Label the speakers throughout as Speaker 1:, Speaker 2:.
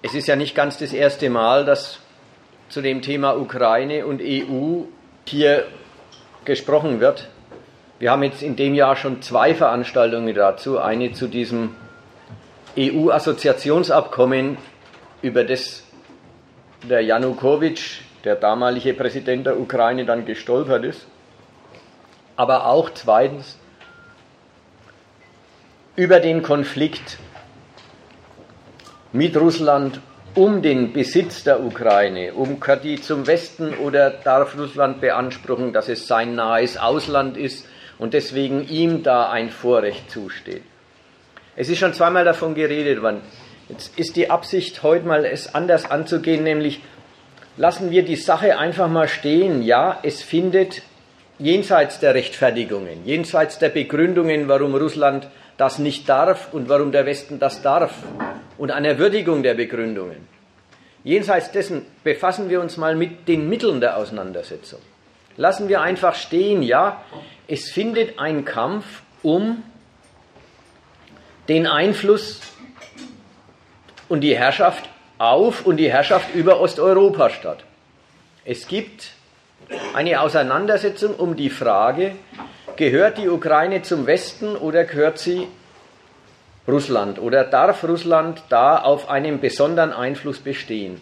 Speaker 1: Es ist ja nicht ganz das erste Mal, dass zu dem Thema Ukraine und EU hier gesprochen wird. Wir haben jetzt in dem Jahr schon zwei Veranstaltungen dazu. Eine zu diesem EU-Assoziationsabkommen, über das der Janukowitsch, der damalige Präsident der Ukraine, dann gestolpert ist. Aber auch zweitens über den Konflikt mit Russland um den Besitz der Ukraine, um die zum Westen oder darf Russland beanspruchen, dass es sein nahes Ausland ist und deswegen ihm da ein Vorrecht zusteht. Es ist schon zweimal davon geredet worden. Jetzt ist die Absicht heute mal es anders anzugehen, nämlich lassen wir die Sache einfach mal stehen. Ja, es findet jenseits der Rechtfertigungen, jenseits der Begründungen, warum Russland das nicht darf und warum der Westen das darf und einer Würdigung der Begründungen. Jenseits dessen befassen wir uns mal mit den Mitteln der Auseinandersetzung. Lassen wir einfach stehen, ja, es findet ein Kampf um den Einfluss und die Herrschaft auf und die Herrschaft über Osteuropa statt. Es gibt eine Auseinandersetzung um die Frage, Gehört die Ukraine zum Westen oder gehört sie Russland? Oder darf Russland da auf einem besonderen Einfluss bestehen?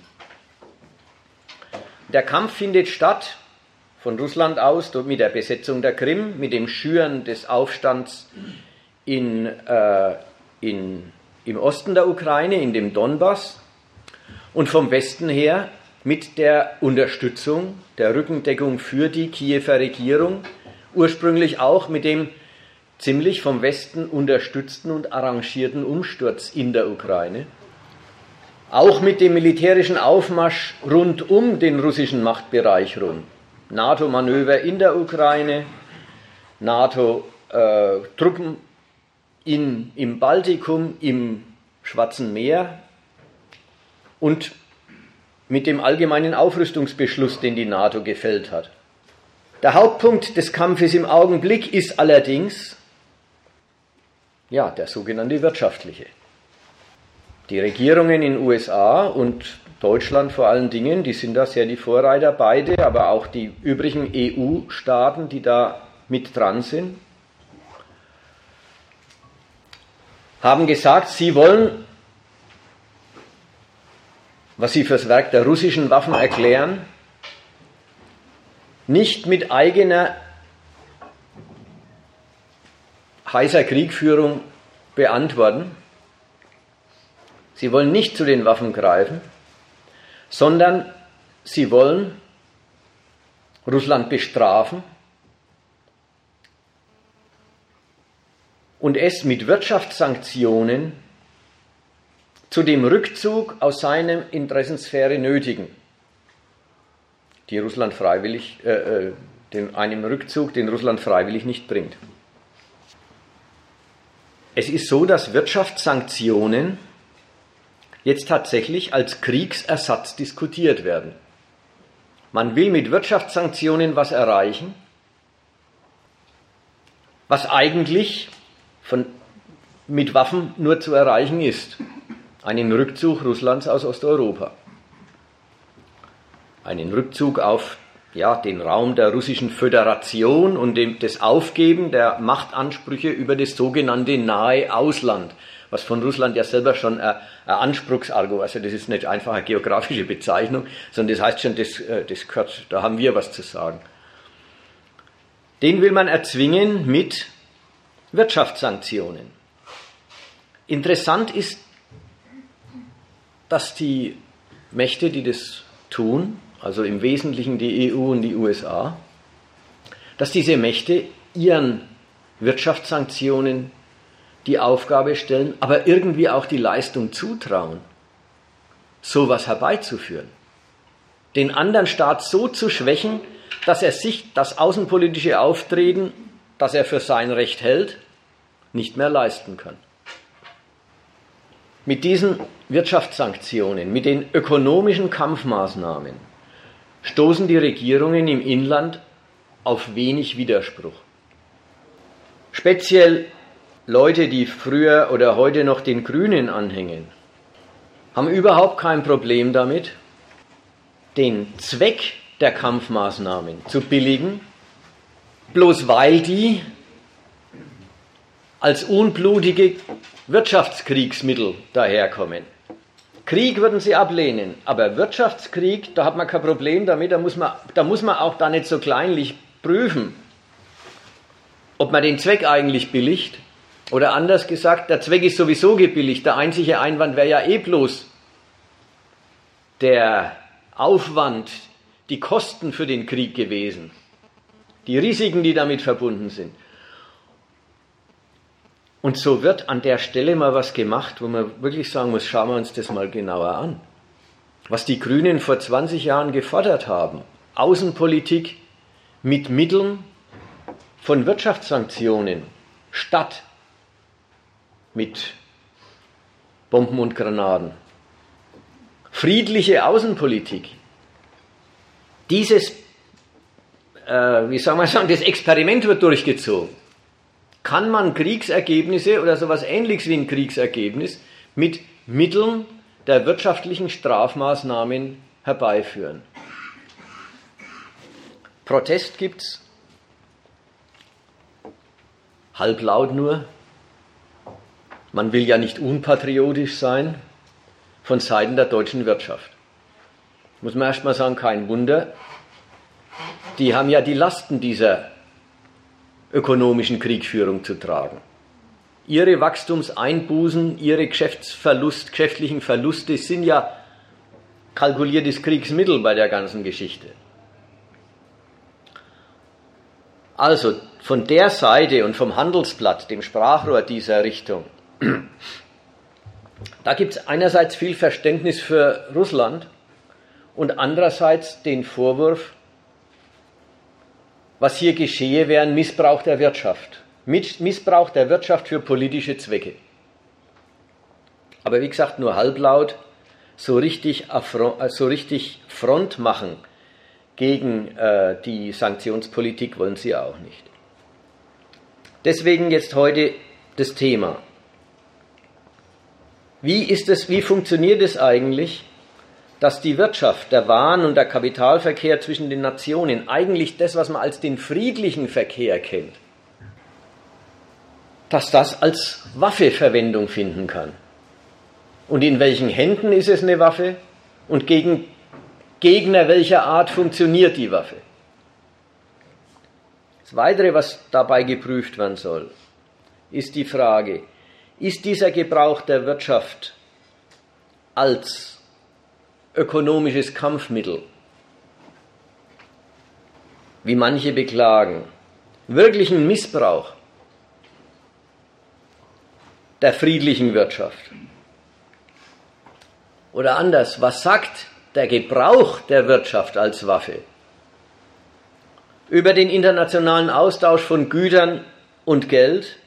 Speaker 1: Der Kampf findet statt von Russland aus mit der Besetzung der Krim, mit dem Schüren des Aufstands in, äh, in, im Osten der Ukraine, in dem Donbass, und vom Westen her mit der Unterstützung, der Rückendeckung für die Kiewer Regierung ursprünglich auch mit dem ziemlich vom Westen unterstützten und arrangierten Umsturz in der Ukraine, auch mit dem militärischen Aufmarsch rund um den russischen Machtbereich rum, NATO-Manöver in der Ukraine, NATO-Truppen äh, im Baltikum, im Schwarzen Meer und mit dem allgemeinen Aufrüstungsbeschluss, den die NATO gefällt hat. Der Hauptpunkt des Kampfes im Augenblick ist allerdings ja, der sogenannte wirtschaftliche. Die Regierungen in USA und Deutschland vor allen Dingen, die sind da sehr die Vorreiter, beide, aber auch die übrigen EU-Staaten, die da mit dran sind, haben gesagt, sie wollen, was sie fürs Werk der russischen Waffen erklären, nicht mit eigener heißer Kriegführung beantworten. Sie wollen nicht zu den Waffen greifen, sondern sie wollen Russland bestrafen und es mit Wirtschaftssanktionen zu dem Rückzug aus seiner Interessensphäre nötigen die Russland freiwillig, äh, äh, den, einem Rückzug, den Russland freiwillig nicht bringt. Es ist so, dass Wirtschaftssanktionen jetzt tatsächlich als Kriegsersatz diskutiert werden. Man will mit Wirtschaftssanktionen was erreichen, was eigentlich von, mit Waffen nur zu erreichen ist. Einen Rückzug Russlands aus Osteuropa einen Rückzug auf ja, den Raum der russischen Föderation und dem, das Aufgeben der Machtansprüche über das sogenannte nahe Ausland, was von Russland ja selber schon ein, ein Anspruchsargument, also das ist nicht einfach eine geografische Bezeichnung, sondern das heißt schon, das, äh, das gehört, da haben wir was zu sagen. Den will man erzwingen mit Wirtschaftssanktionen. Interessant ist, dass die Mächte, die das tun, also im Wesentlichen die EU und die USA, dass diese Mächte ihren Wirtschaftssanktionen die Aufgabe stellen, aber irgendwie auch die Leistung zutrauen, sowas herbeizuführen. Den anderen Staat so zu schwächen, dass er sich das außenpolitische Auftreten, das er für sein Recht hält, nicht mehr leisten kann. Mit diesen Wirtschaftssanktionen, mit den ökonomischen Kampfmaßnahmen stoßen die Regierungen im Inland auf wenig Widerspruch. Speziell Leute, die früher oder heute noch den Grünen anhängen, haben überhaupt kein Problem damit, den Zweck der Kampfmaßnahmen zu billigen, bloß weil die als unblutige Wirtschaftskriegsmittel daherkommen. Krieg würden sie ablehnen, aber Wirtschaftskrieg, da hat man kein Problem damit, da muss man, da muss man auch da nicht so kleinlich prüfen, ob man den Zweck eigentlich billigt. Oder anders gesagt, der Zweck ist sowieso gebilligt. Der einzige Einwand wäre ja eh bloß der Aufwand, die Kosten für den Krieg gewesen, die Risiken, die damit verbunden sind. Und so wird an der Stelle mal was gemacht, wo man wirklich sagen muss, schauen wir uns das mal genauer an. Was die Grünen vor 20 Jahren gefordert haben, Außenpolitik mit Mitteln von Wirtschaftssanktionen statt mit Bomben und Granaten. Friedliche Außenpolitik. Dieses, äh, wie soll man sagen, das Experiment wird durchgezogen kann man Kriegsergebnisse oder sowas ähnliches wie ein Kriegsergebnis mit Mitteln der wirtschaftlichen Strafmaßnahmen herbeiführen. Protest gibt's, halblaut nur. Man will ja nicht unpatriotisch sein von Seiten der deutschen Wirtschaft. Muss man erstmal sagen, kein Wunder. Die haben ja die Lasten dieser ökonomischen Kriegführung zu tragen. Ihre Wachstumseinbußen, ihre Geschäftsverlust, geschäftlichen Verluste sind ja kalkuliertes Kriegsmittel bei der ganzen Geschichte. Also von der Seite und vom Handelsblatt, dem Sprachrohr dieser Richtung, da gibt es einerseits viel Verständnis für Russland und andererseits den Vorwurf, was hier geschehe, wäre ein Missbrauch der Wirtschaft. Missbrauch der Wirtschaft für politische Zwecke. Aber wie gesagt, nur halblaut, so richtig, äh, so richtig Front machen gegen äh, die Sanktionspolitik wollen sie auch nicht. Deswegen jetzt heute das Thema. Wie ist es, wie funktioniert es eigentlich, dass die Wirtschaft, der Waren und der Kapitalverkehr zwischen den Nationen eigentlich das, was man als den friedlichen Verkehr kennt, dass das als Waffe Verwendung finden kann. Und in welchen Händen ist es eine Waffe und gegen Gegner welcher Art funktioniert die Waffe? Das Weitere, was dabei geprüft werden soll, ist die Frage, ist dieser Gebrauch der Wirtschaft als ökonomisches Kampfmittel, wie manche beklagen, wirklichen Missbrauch der friedlichen Wirtschaft. Oder anders, was sagt der Gebrauch der Wirtschaft als Waffe? Über den internationalen Austausch von Gütern und Geld,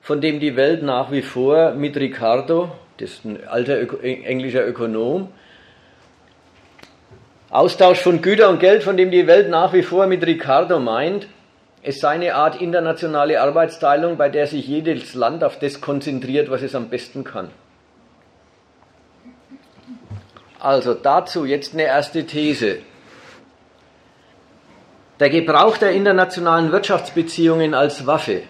Speaker 1: von dem die Welt nach wie vor mit Ricardo, das ist ein alter englischer Ökonom, Austausch von Güter und Geld, von dem die Welt nach wie vor mit Ricardo meint, es sei eine Art internationale Arbeitsteilung, bei der sich jedes Land auf das konzentriert, was es am besten kann. Also dazu jetzt eine erste These. Der Gebrauch der internationalen Wirtschaftsbeziehungen als Waffe,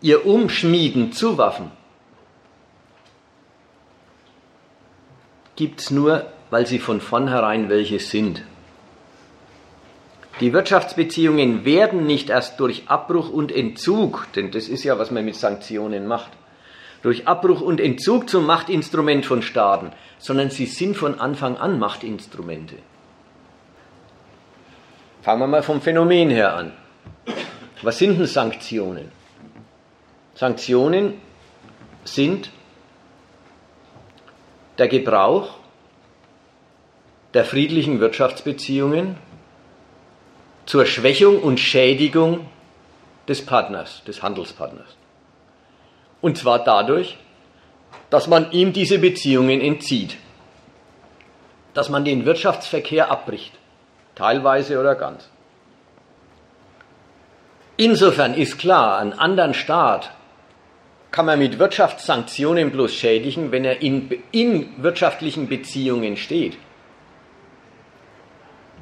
Speaker 1: ihr Umschmieden zu Waffen, gibt es nur, weil sie von vornherein welche sind. Die Wirtschaftsbeziehungen werden nicht erst durch Abbruch und Entzug, denn das ist ja, was man mit Sanktionen macht, durch Abbruch und Entzug zum Machtinstrument von Staaten, sondern sie sind von Anfang an Machtinstrumente. Fangen wir mal vom Phänomen her an. Was sind denn Sanktionen? Sanktionen sind der Gebrauch der friedlichen Wirtschaftsbeziehungen zur Schwächung und Schädigung des Partners, des Handelspartners. Und zwar dadurch, dass man ihm diese Beziehungen entzieht, dass man den Wirtschaftsverkehr abbricht, teilweise oder ganz. Insofern ist klar, einen anderen Staat kann man mit Wirtschaftssanktionen bloß schädigen, wenn er in, in wirtschaftlichen Beziehungen steht.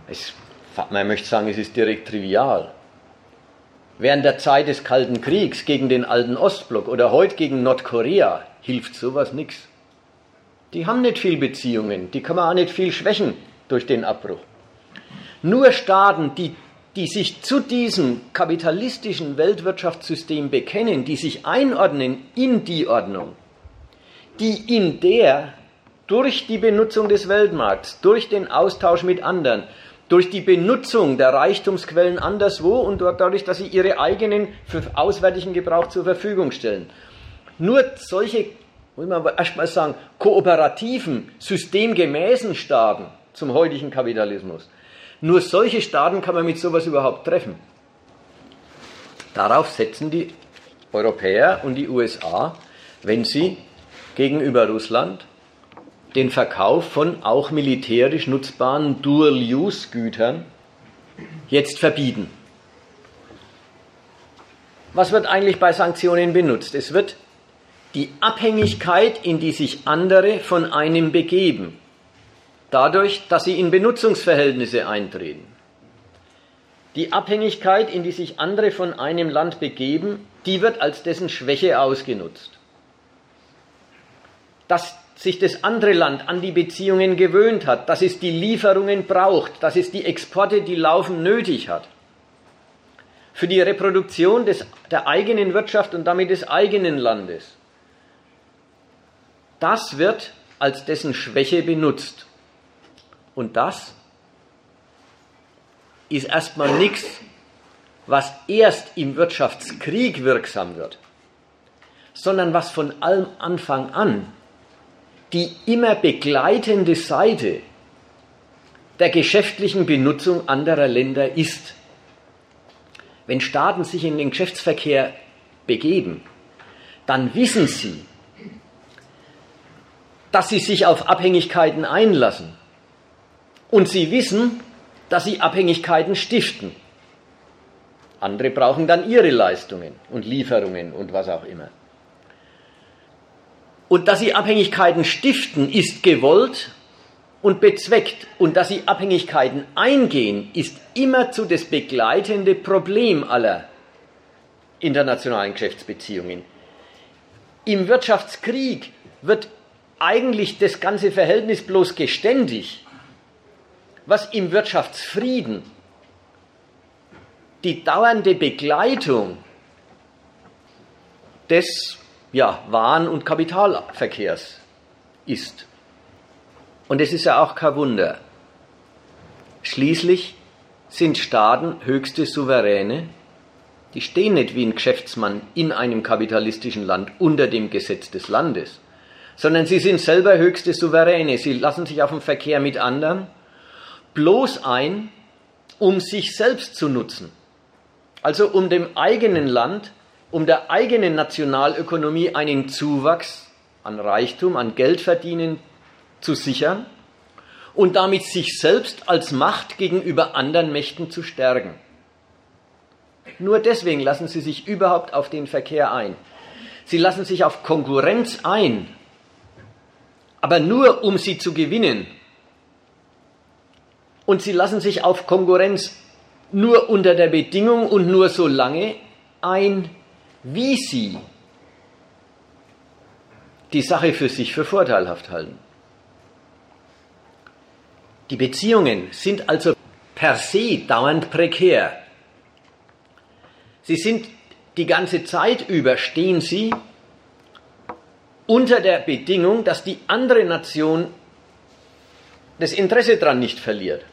Speaker 1: Es, man möchte sagen, es ist direkt trivial. Während der Zeit des Kalten Kriegs gegen den alten Ostblock oder heute gegen Nordkorea hilft sowas nichts. Die haben nicht viel Beziehungen, die kann man auch nicht viel schwächen durch den Abbruch. Nur Staaten, die, die sich zu diesem kapitalistischen Weltwirtschaftssystem bekennen, die sich einordnen in die Ordnung, die in der durch die Benutzung des Weltmarkts, durch den Austausch mit anderen, durch die Benutzung der Reichtumsquellen anderswo und dadurch, dass sie ihre eigenen für auswärtigen Gebrauch zur Verfügung stellen. Nur solche, muss man erstmal sagen, kooperativen, systemgemäßen Staaten zum heutigen Kapitalismus. Nur solche Staaten kann man mit sowas überhaupt treffen. Darauf setzen die Europäer und die USA, wenn sie gegenüber Russland den Verkauf von auch militärisch nutzbaren Dual-Use-Gütern jetzt verbieten. Was wird eigentlich bei Sanktionen benutzt? Es wird die Abhängigkeit, in die sich andere von einem begeben, dadurch, dass sie in Benutzungsverhältnisse eintreten. Die Abhängigkeit, in die sich andere von einem Land begeben, die wird als dessen Schwäche ausgenutzt. Dass sich das andere Land an die Beziehungen gewöhnt hat, dass es die Lieferungen braucht, dass es die Exporte, die laufen, nötig hat. Für die Reproduktion des, der eigenen Wirtschaft und damit des eigenen Landes. Das wird als dessen Schwäche benutzt. Und das ist erstmal nichts, was erst im Wirtschaftskrieg wirksam wird, sondern was von allem Anfang an die immer begleitende Seite der geschäftlichen Benutzung anderer Länder ist. Wenn Staaten sich in den Geschäftsverkehr begeben, dann wissen sie, dass sie sich auf Abhängigkeiten einlassen. Und sie wissen, dass sie Abhängigkeiten stiften. Andere brauchen dann ihre Leistungen und Lieferungen und was auch immer. Und dass sie Abhängigkeiten stiften, ist gewollt und bezweckt. Und dass sie Abhängigkeiten eingehen, ist immerzu das begleitende Problem aller internationalen Geschäftsbeziehungen. Im Wirtschaftskrieg wird eigentlich das ganze Verhältnis bloß geständig, was im Wirtschaftsfrieden die dauernde Begleitung des ja, Waren- und Kapitalverkehrs ist. Und es ist ja auch kein Wunder. Schließlich sind Staaten höchste Souveräne, die stehen nicht wie ein Geschäftsmann in einem kapitalistischen Land unter dem Gesetz des Landes, sondern sie sind selber höchste Souveräne. Sie lassen sich auf den Verkehr mit anderen bloß ein, um sich selbst zu nutzen. Also um dem eigenen Land um der eigenen Nationalökonomie einen Zuwachs an Reichtum, an Geldverdienen zu sichern und damit sich selbst als Macht gegenüber anderen Mächten zu stärken. Nur deswegen lassen sie sich überhaupt auf den Verkehr ein. Sie lassen sich auf Konkurrenz ein, aber nur um sie zu gewinnen. Und sie lassen sich auf Konkurrenz nur unter der Bedingung und nur so lange ein, wie sie die Sache für sich für vorteilhaft halten. Die Beziehungen sind also per se dauernd prekär. Sie sind die ganze Zeit über, stehen sie unter der Bedingung, dass die andere Nation das Interesse daran nicht verliert.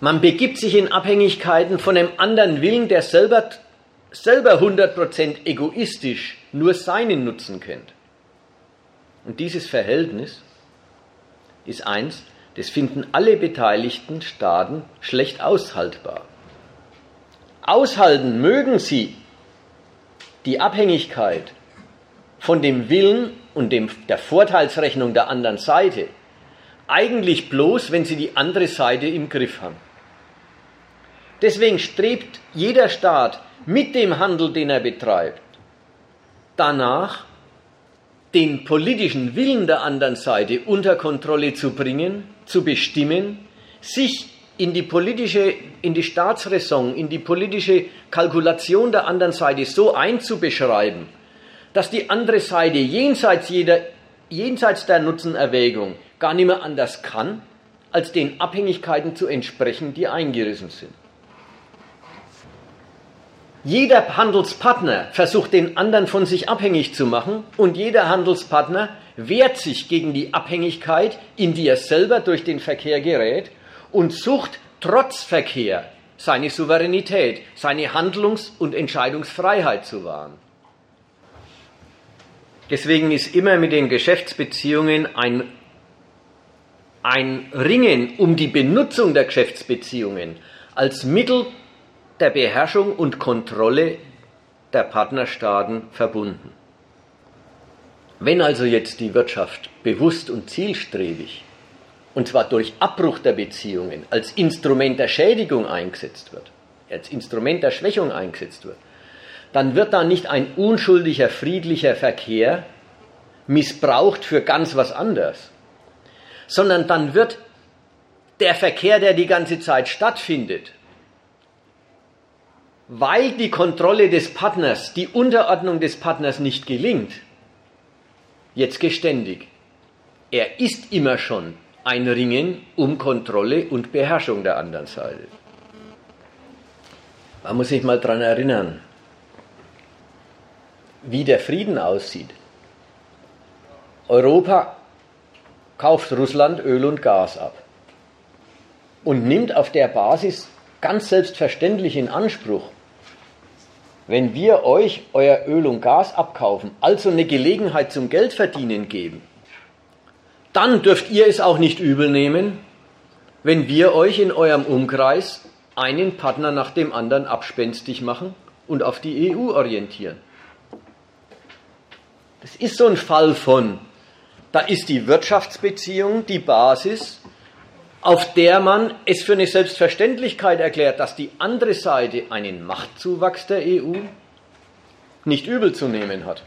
Speaker 1: Man begibt sich in Abhängigkeiten von einem anderen Willen, der selber selber 100% egoistisch nur seinen Nutzen kennt. Und dieses Verhältnis ist eins, das finden alle beteiligten Staaten schlecht aushaltbar. Aushalten mögen sie die Abhängigkeit von dem Willen und dem, der Vorteilsrechnung der anderen Seite eigentlich bloß, wenn sie die andere Seite im Griff haben. Deswegen strebt jeder Staat mit dem Handel, den er betreibt, danach, den politischen Willen der anderen Seite unter Kontrolle zu bringen, zu bestimmen, sich in die politische, in die Staatsräson, in die politische Kalkulation der anderen Seite so einzubeschreiben, dass die andere Seite jenseits jeder, jenseits der Nutzenerwägung gar nicht mehr anders kann, als den Abhängigkeiten zu entsprechen, die eingerissen sind. Jeder Handelspartner versucht den anderen von sich abhängig zu machen und jeder Handelspartner wehrt sich gegen die Abhängigkeit, in die er selber durch den Verkehr gerät und sucht trotz Verkehr seine Souveränität, seine Handlungs- und Entscheidungsfreiheit zu wahren. Deswegen ist immer mit den Geschäftsbeziehungen ein, ein Ringen um die Benutzung der Geschäftsbeziehungen als Mittel der Beherrschung und Kontrolle der Partnerstaaten verbunden. Wenn also jetzt die Wirtschaft bewusst und zielstrebig, und zwar durch Abbruch der Beziehungen, als Instrument der Schädigung eingesetzt wird, als Instrument der Schwächung eingesetzt wird, dann wird da nicht ein unschuldiger, friedlicher Verkehr missbraucht für ganz was anderes, sondern dann wird der Verkehr, der die ganze Zeit stattfindet, weil die Kontrolle des Partners, die Unterordnung des Partners nicht gelingt, jetzt geständig. Er ist immer schon ein Ringen um Kontrolle und Beherrschung der anderen Seite. Man muss sich mal daran erinnern, wie der Frieden aussieht. Europa kauft Russland Öl und Gas ab und nimmt auf der Basis ganz selbstverständlich in Anspruch, wenn wir euch euer Öl und Gas abkaufen, also eine Gelegenheit zum Geldverdienen geben, dann dürft ihr es auch nicht übel nehmen, wenn wir euch in eurem Umkreis einen Partner nach dem anderen abspenstig machen und auf die EU orientieren. Das ist so ein Fall von, da ist die Wirtschaftsbeziehung die Basis auf der man es für eine Selbstverständlichkeit erklärt, dass die andere Seite einen Machtzuwachs der EU nicht übel zu nehmen hat.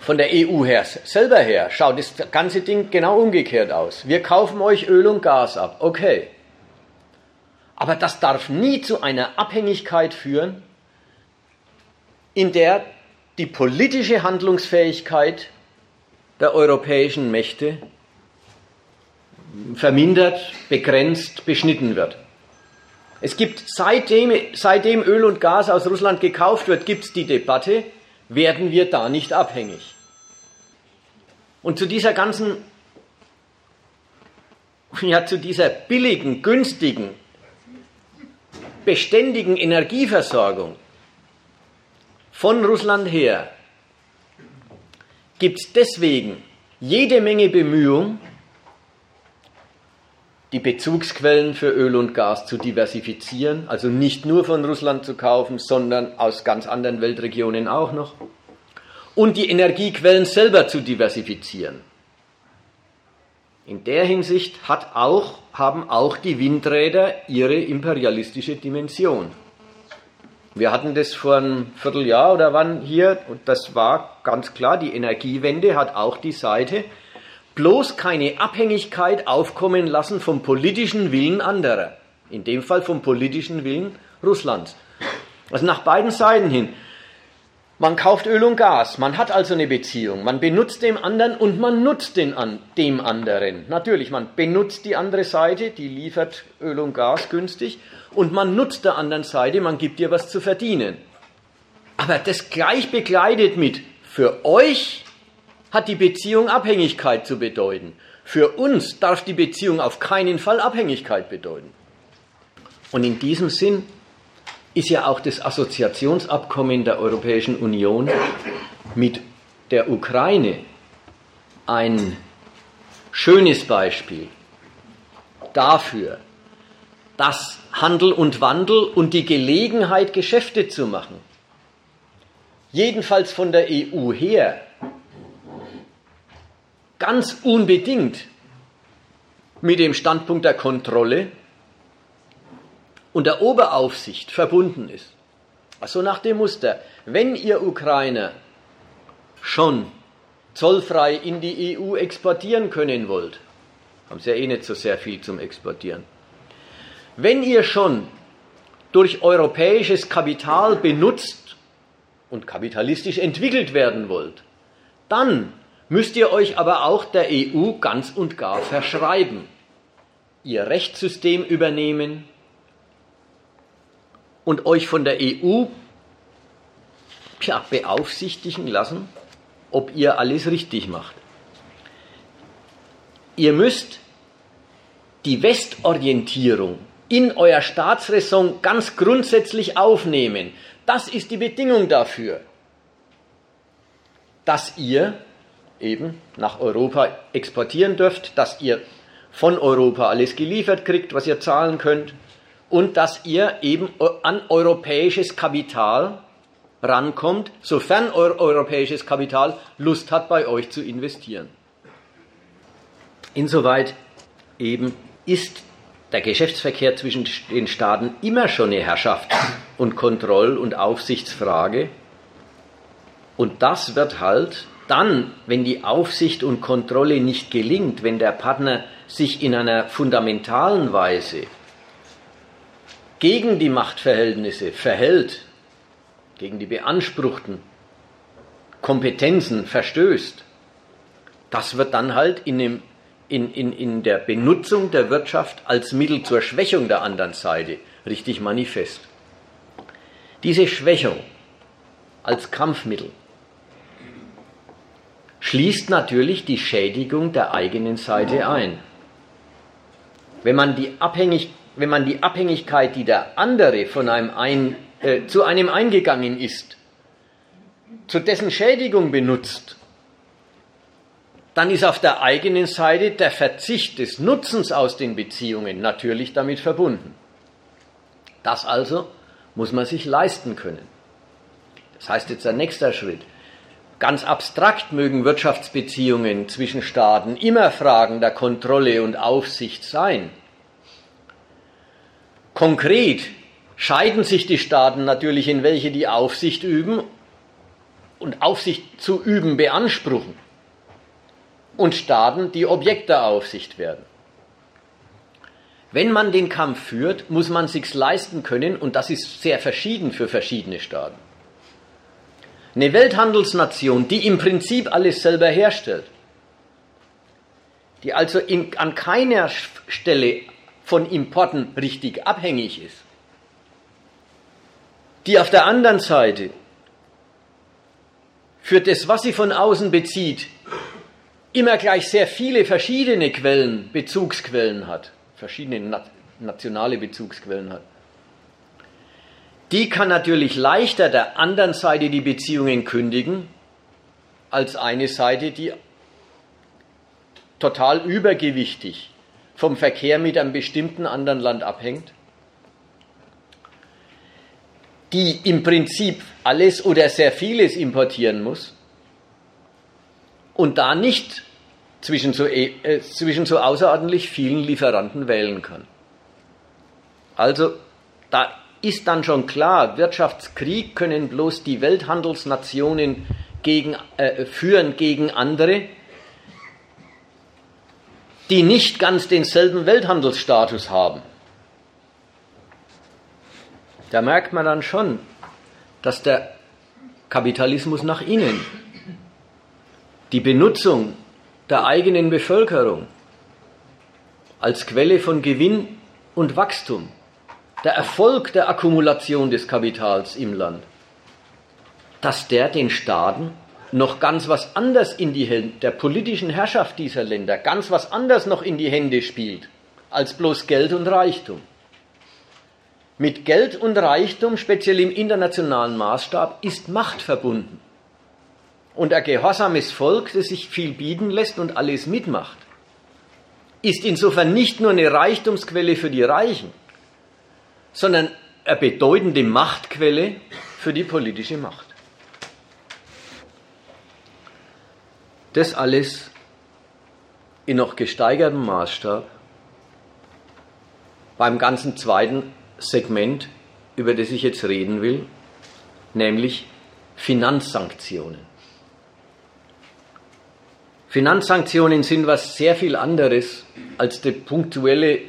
Speaker 1: Von der EU her, selber her, schaut das ganze Ding genau umgekehrt aus. Wir kaufen euch Öl und Gas ab, okay. Aber das darf nie zu einer Abhängigkeit führen, in der die politische Handlungsfähigkeit der europäischen Mächte vermindert, begrenzt, beschnitten wird. Es gibt seitdem, seitdem Öl und Gas aus Russland gekauft wird, gibt es die Debatte, werden wir da nicht abhängig? Und zu dieser ganzen, ja, zu dieser billigen, günstigen, beständigen Energieversorgung von Russland her gibt es deswegen jede Menge Bemühungen, die Bezugsquellen für Öl und Gas zu diversifizieren, also nicht nur von Russland zu kaufen, sondern aus ganz anderen Weltregionen auch noch, und die Energiequellen selber zu diversifizieren. In der Hinsicht hat auch, haben auch die Windräder ihre imperialistische Dimension. Wir hatten das vor einem Vierteljahr oder wann hier, und das war ganz klar, die Energiewende hat auch die Seite, bloß keine Abhängigkeit aufkommen lassen vom politischen Willen anderer. In dem Fall vom politischen Willen Russlands. Also nach beiden Seiten hin. Man kauft Öl und Gas, man hat also eine Beziehung, man benutzt dem anderen und man nutzt den an, dem anderen. Natürlich, man benutzt die andere Seite, die liefert Öl und Gas günstig und man nutzt der anderen Seite, man gibt ihr was zu verdienen. Aber das gleich begleitet mit für euch hat die Beziehung Abhängigkeit zu bedeuten. Für uns darf die Beziehung auf keinen Fall Abhängigkeit bedeuten. Und in diesem Sinn ist ja auch das Assoziationsabkommen der Europäischen Union mit der Ukraine ein schönes Beispiel dafür, dass Handel und Wandel und die Gelegenheit, Geschäfte zu machen, jedenfalls von der EU her, ganz unbedingt mit dem Standpunkt der Kontrolle und der Oberaufsicht verbunden ist. Also nach dem Muster, wenn ihr Ukrainer schon zollfrei in die EU exportieren können wollt, haben sie ja eh nicht so sehr viel zum Exportieren. Wenn ihr schon durch europäisches Kapital benutzt und kapitalistisch entwickelt werden wollt, dann müsst ihr euch aber auch der EU ganz und gar verschreiben, ihr Rechtssystem übernehmen und euch von der EU ja, beaufsichtigen lassen, ob ihr alles richtig macht. Ihr müsst die Westorientierung in euer Staatsräson ganz grundsätzlich aufnehmen. Das ist die Bedingung dafür, dass ihr eben nach Europa exportieren dürft, dass ihr von Europa alles geliefert kriegt, was ihr zahlen könnt und dass ihr eben an europäisches Kapital rankommt, sofern eu europäisches Kapital Lust hat, bei euch zu investieren. Insoweit eben ist der Geschäftsverkehr zwischen den Staaten immer schon eine Herrschaft- und Kontroll- und Aufsichtsfrage. Und das wird halt dann, wenn die Aufsicht und Kontrolle nicht gelingt, wenn der Partner sich in einer fundamentalen Weise gegen die Machtverhältnisse verhält, gegen die beanspruchten Kompetenzen verstößt, das wird dann halt in, dem, in, in, in der Benutzung der Wirtschaft als Mittel zur Schwächung der anderen Seite richtig manifest. Diese Schwächung als Kampfmittel schließt natürlich die Schädigung der eigenen Seite ein. Wenn man die, Abhängig, wenn man die Abhängigkeit, die der andere von einem ein, äh, zu einem eingegangen ist, zu dessen Schädigung benutzt, dann ist auf der eigenen Seite der Verzicht des Nutzens aus den Beziehungen natürlich damit verbunden. Das also muss man sich leisten können. Das heißt jetzt der nächste Schritt. Ganz abstrakt mögen Wirtschaftsbeziehungen zwischen Staaten immer Fragen der Kontrolle und Aufsicht sein. Konkret scheiden sich die Staaten natürlich in welche die Aufsicht üben und Aufsicht zu üben beanspruchen und Staaten, die Objekt der Aufsicht werden. Wenn man den Kampf führt, muss man sich's leisten können und das ist sehr verschieden für verschiedene Staaten. Eine Welthandelsnation, die im Prinzip alles selber herstellt, die also in, an keiner Stelle von Importen richtig abhängig ist, die auf der anderen Seite für das, was sie von außen bezieht, immer gleich sehr viele verschiedene Quellen, Bezugsquellen hat, verschiedene nationale Bezugsquellen hat die kann natürlich leichter der anderen Seite die Beziehungen kündigen, als eine Seite, die total übergewichtig vom Verkehr mit einem bestimmten anderen Land abhängt, die im Prinzip alles oder sehr vieles importieren muss und da nicht zwischen so, äh, zwischen so außerordentlich vielen Lieferanten wählen kann. Also da ist dann schon klar, Wirtschaftskrieg können bloß die Welthandelsnationen gegen, äh, führen gegen andere, die nicht ganz denselben Welthandelsstatus haben. Da merkt man dann schon, dass der Kapitalismus nach innen, die Benutzung der eigenen Bevölkerung als Quelle von Gewinn und Wachstum der Erfolg der Akkumulation des Kapitals im Land, dass der den Staaten noch ganz was anderes in die Hände der politischen Herrschaft dieser Länder, ganz was anderes noch in die Hände spielt, als bloß Geld und Reichtum. Mit Geld und Reichtum, speziell im internationalen Maßstab, ist Macht verbunden. Und ein gehorsames Volk, das sich viel bieten lässt und alles mitmacht, ist insofern nicht nur eine Reichtumsquelle für die Reichen, sondern eine bedeutende Machtquelle für die politische Macht. Das alles in noch gesteigertem Maßstab beim ganzen zweiten Segment, über das ich jetzt reden will, nämlich Finanzsanktionen. Finanzsanktionen sind was sehr viel anderes als, punktuelle,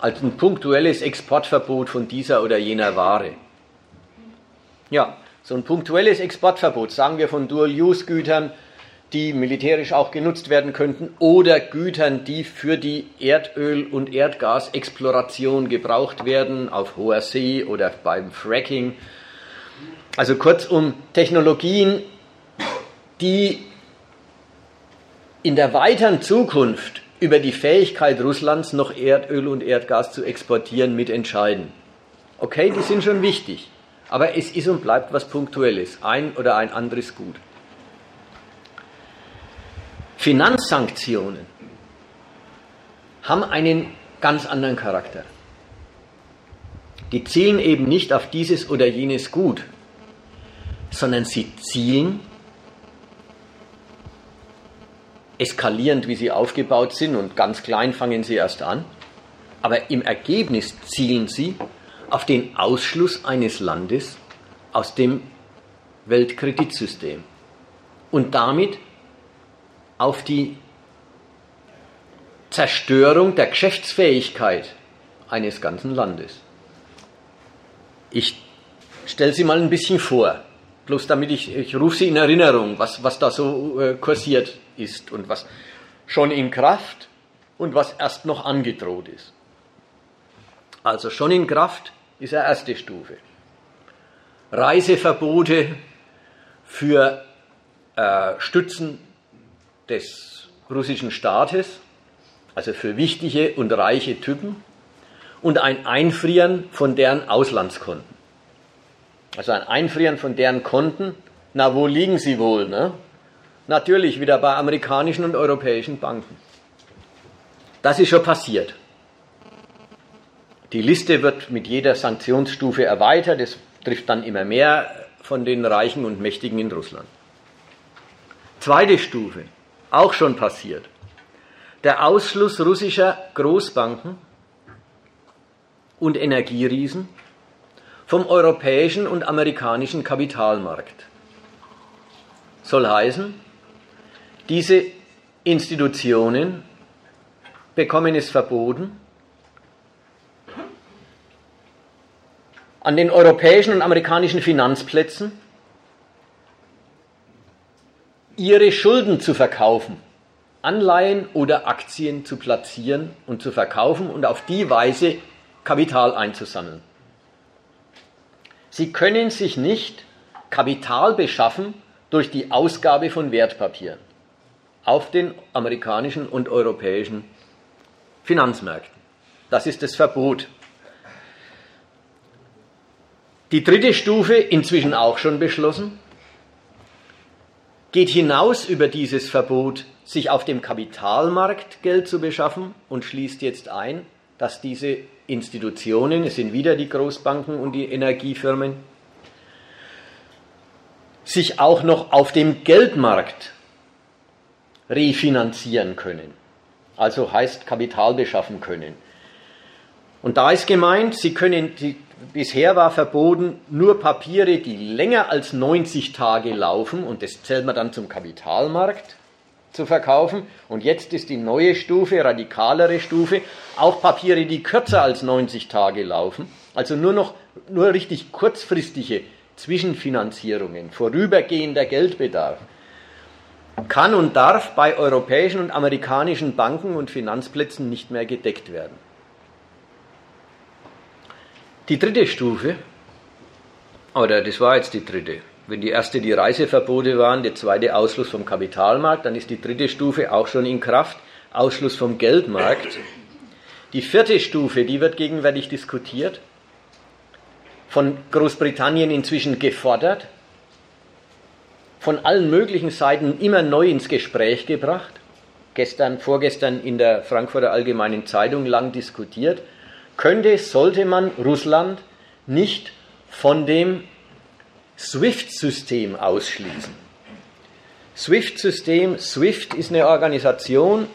Speaker 1: als ein punktuelles Exportverbot von dieser oder jener Ware. Ja, so ein punktuelles Exportverbot, sagen wir von Dual-Use-Gütern, die militärisch auch genutzt werden könnten, oder Gütern, die für die Erdöl- und Erdgasexploration gebraucht werden, auf hoher See oder beim Fracking. Also kurzum, Technologien, die in der weiteren Zukunft über die Fähigkeit Russlands noch Erdöl und Erdgas zu exportieren mitentscheiden. Okay, die sind schon wichtig. Aber es ist und bleibt was Punktuelles, ein oder ein anderes Gut. Finanzsanktionen haben einen ganz anderen Charakter. Die zielen eben nicht auf dieses oder jenes Gut, sondern sie zielen, eskalierend wie sie aufgebaut sind und ganz klein fangen sie erst an, aber im Ergebnis zielen sie auf den Ausschluss eines Landes aus dem Weltkreditsystem. Und damit auf die Zerstörung der Geschäftsfähigkeit eines ganzen Landes. Ich stelle sie mal ein bisschen vor, bloß damit ich, ich rufe sie in Erinnerung, was, was da so äh, kursiert ist und was schon in Kraft und was erst noch angedroht ist. Also schon in Kraft ist eine erste Stufe. Reiseverbote für äh, Stützen des russischen Staates, also für wichtige und reiche Typen, und ein Einfrieren von deren Auslandskonten. Also ein Einfrieren von deren Konten, na wo liegen sie wohl? Ne? Natürlich wieder bei amerikanischen und europäischen Banken. Das ist schon passiert. Die Liste wird mit jeder Sanktionsstufe erweitert. Es trifft dann immer mehr von den Reichen und Mächtigen in Russland. Zweite Stufe, auch schon passiert. Der Ausschluss russischer Großbanken und Energieriesen vom europäischen und amerikanischen Kapitalmarkt. Soll heißen, diese Institutionen bekommen es verboten, an den europäischen und amerikanischen Finanzplätzen ihre Schulden zu verkaufen, Anleihen oder Aktien zu platzieren und zu verkaufen und auf die Weise Kapital einzusammeln. Sie können sich nicht Kapital beschaffen durch die Ausgabe von Wertpapieren auf den amerikanischen und europäischen Finanzmärkten. Das ist das Verbot die dritte Stufe, inzwischen auch schon beschlossen, geht hinaus über dieses Verbot, sich auf dem Kapitalmarkt Geld zu beschaffen und schließt jetzt ein, dass diese Institutionen, es sind wieder die Großbanken und die Energiefirmen, sich auch noch auf dem Geldmarkt refinanzieren können. Also heißt Kapital beschaffen können. Und da ist gemeint, sie können, sie bisher war verboten, nur Papiere, die länger als 90 Tage laufen, und das zählt man dann zum Kapitalmarkt, zu verkaufen. Und jetzt ist die neue Stufe, radikalere Stufe, auch Papiere, die kürzer als 90 Tage laufen, also nur noch, nur richtig kurzfristige Zwischenfinanzierungen, vorübergehender Geldbedarf, kann und darf bei europäischen und amerikanischen Banken und Finanzplätzen nicht mehr gedeckt werden. Die dritte Stufe, oder das war jetzt die dritte, wenn die erste die Reiseverbote waren, der zweite Ausschluss vom Kapitalmarkt, dann ist die dritte Stufe auch schon in Kraft, Ausschluss vom Geldmarkt. Die vierte Stufe, die wird gegenwärtig diskutiert, von Großbritannien inzwischen gefordert, von allen möglichen Seiten immer neu ins Gespräch gebracht, gestern, vorgestern in der Frankfurter Allgemeinen Zeitung lang diskutiert, könnte, sollte man Russland nicht von dem SWIFT-System ausschließen. SWIFT-System, SWIFT ist eine Organisation,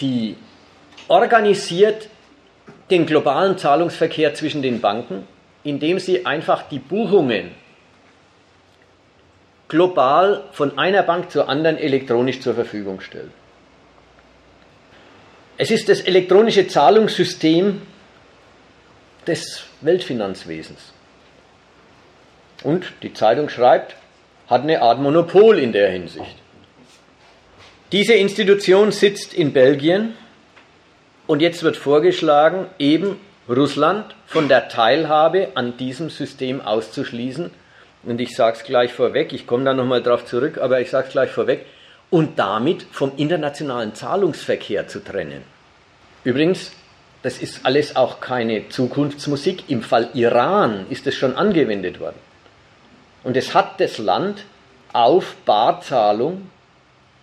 Speaker 1: die organisiert den globalen Zahlungsverkehr zwischen den Banken indem sie einfach die Buchungen global von einer Bank zur anderen elektronisch zur Verfügung stellt. Es ist das elektronische Zahlungssystem des Weltfinanzwesens. Und die Zeitung schreibt, hat eine Art Monopol in der Hinsicht. Diese Institution sitzt in Belgien und jetzt wird vorgeschlagen, eben Russland von der Teilhabe an diesem System auszuschließen. Und ich sage es gleich vorweg, ich komme da nochmal drauf zurück, aber ich sage es gleich vorweg, und damit vom internationalen Zahlungsverkehr zu trennen. Übrigens, das ist alles auch keine Zukunftsmusik. Im Fall Iran ist es schon angewendet worden. Und es hat das Land auf Barzahlung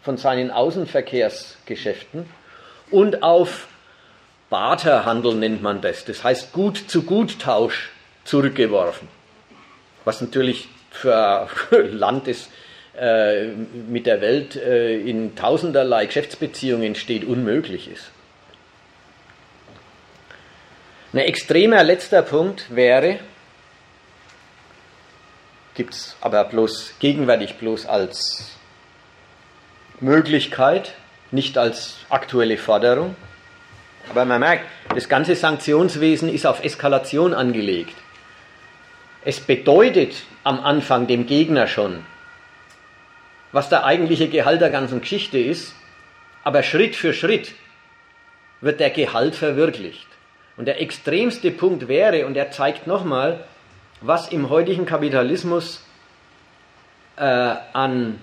Speaker 1: von seinen Außenverkehrsgeschäften und auf Barterhandel nennt man das. Das heißt Gut zu Gut Tausch zurückgeworfen. Was natürlich für ein Land, das äh, mit der Welt äh, in tausenderlei Geschäftsbeziehungen steht, unmöglich ist. Ein extremer letzter Punkt wäre, gibt es aber bloß gegenwärtig bloß als Möglichkeit, nicht als aktuelle Forderung. Aber man merkt, das ganze Sanktionswesen ist auf Eskalation angelegt. Es bedeutet am Anfang dem Gegner schon, was der eigentliche Gehalt der ganzen Geschichte ist, aber Schritt für Schritt wird der Gehalt verwirklicht. Und der extremste Punkt wäre, und er zeigt nochmal, was im heutigen Kapitalismus äh, an,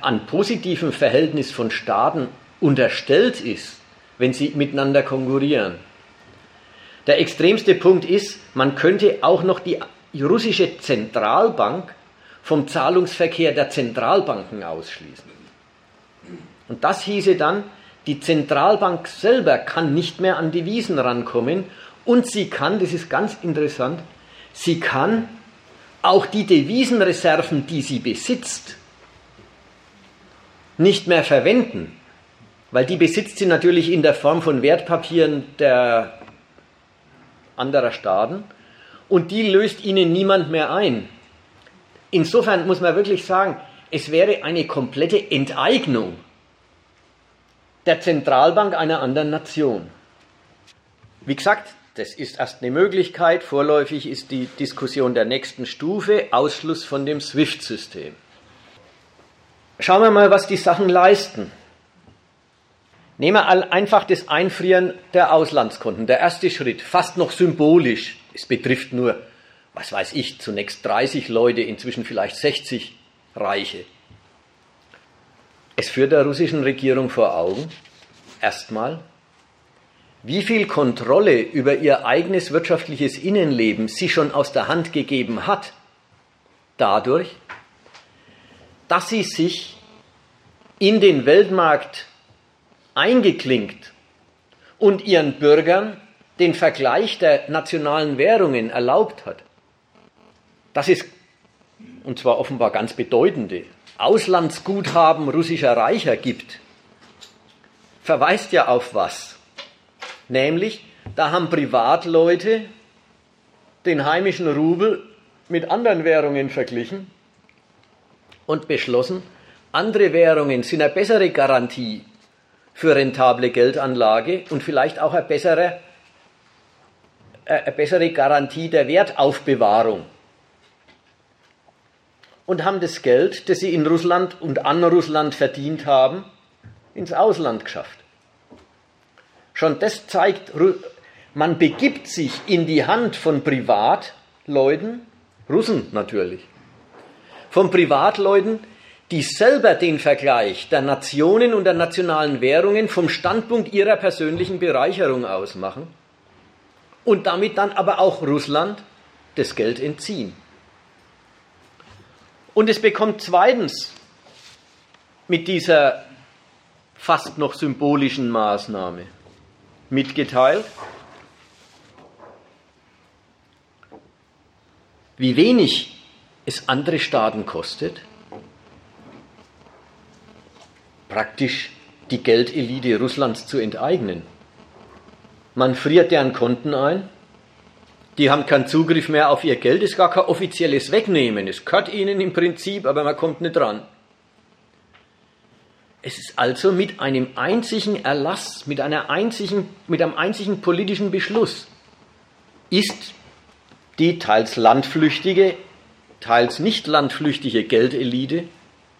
Speaker 1: an positivem Verhältnis von Staaten unterstellt ist, wenn sie miteinander konkurrieren. Der extremste Punkt ist, man könnte auch noch die russische Zentralbank vom Zahlungsverkehr der Zentralbanken ausschließen. Und das hieße dann, die Zentralbank selber kann nicht mehr an Devisen rankommen und sie kann, das ist ganz interessant, sie kann auch die Devisenreserven, die sie besitzt, nicht mehr verwenden, weil die besitzt sie natürlich in der Form von Wertpapieren der anderer Staaten und die löst ihnen niemand mehr ein. Insofern muss man wirklich sagen, es wäre eine komplette Enteignung der Zentralbank einer anderen Nation. Wie gesagt, das ist erst eine Möglichkeit. Vorläufig ist die Diskussion der nächsten Stufe Ausschluss von dem SWIFT-System. Schauen wir mal, was die Sachen leisten. Nehmen wir einfach das Einfrieren der Auslandskonten. Der erste Schritt, fast noch symbolisch. Es betrifft nur, was weiß ich, zunächst 30 Leute, inzwischen vielleicht 60 Reiche. Es führt der russischen Regierung vor Augen, erstmal, wie viel Kontrolle über ihr eigenes wirtschaftliches Innenleben sie schon aus der Hand gegeben hat, dadurch, dass sie sich in den Weltmarkt eingeklinkt und ihren Bürgern den Vergleich der nationalen Währungen erlaubt hat. Das ist, und zwar offenbar ganz bedeutende, Auslandsguthaben russischer Reicher gibt, verweist ja auf was? Nämlich, da haben Privatleute den heimischen Rubel mit anderen Währungen verglichen und beschlossen, andere Währungen sind eine bessere Garantie für rentable Geldanlage und vielleicht auch eine bessere, äh, eine bessere Garantie der Wertaufbewahrung. Und haben das Geld, das sie in Russland und an Russland verdient haben, ins Ausland geschafft. Schon das zeigt, man begibt sich in die Hand von Privatleuten, Russen natürlich, von Privatleuten, die selber den Vergleich der Nationen und der nationalen Währungen vom Standpunkt ihrer persönlichen Bereicherung aus machen und damit dann aber auch Russland das Geld entziehen. Und es bekommt zweitens mit dieser fast noch symbolischen Maßnahme mitgeteilt, wie wenig es andere Staaten kostet, praktisch die Geldelite Russlands zu enteignen. Man friert deren Konten ein Die haben keinen Zugriff mehr auf ihr Geld, ist gar kein offizielles Wegnehmen. Es gehört ihnen im Prinzip, aber man kommt nicht dran. Es ist also mit einem einzigen Erlass, mit, einer einzigen, mit einem einzigen politischen Beschluss, ist die teils landflüchtige, teils nicht landflüchtige Geldelite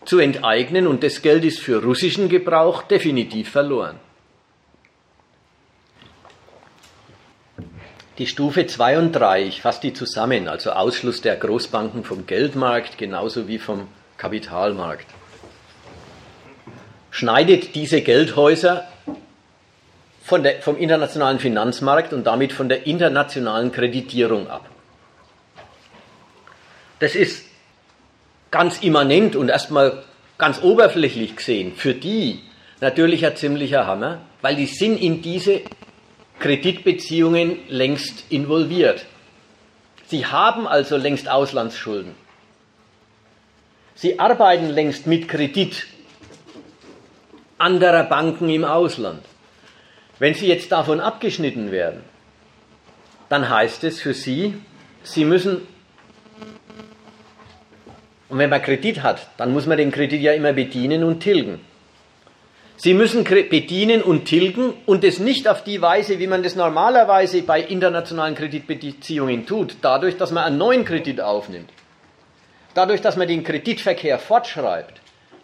Speaker 1: zu enteignen und das Geld ist für russischen Gebrauch definitiv verloren. Die Stufe 2 und 3, ich fasse die zusammen, also Ausschluss der Großbanken vom Geldmarkt genauso wie vom Kapitalmarkt schneidet diese Geldhäuser der, vom internationalen Finanzmarkt und damit von der internationalen Kreditierung ab. Das ist ganz immanent und erstmal ganz oberflächlich gesehen für die natürlich ein ziemlicher Hammer, weil die sind in diese Kreditbeziehungen längst involviert. Sie haben also längst Auslandsschulden. Sie arbeiten längst mit Kredit anderer Banken im Ausland. Wenn Sie jetzt davon abgeschnitten werden, dann heißt es für Sie, Sie müssen, und wenn man Kredit hat, dann muss man den Kredit ja immer bedienen und tilgen. Sie müssen bedienen und tilgen und es nicht auf die Weise, wie man das normalerweise bei internationalen Kreditbeziehungen tut, dadurch, dass man einen neuen Kredit aufnimmt, dadurch, dass man den Kreditverkehr fortschreibt,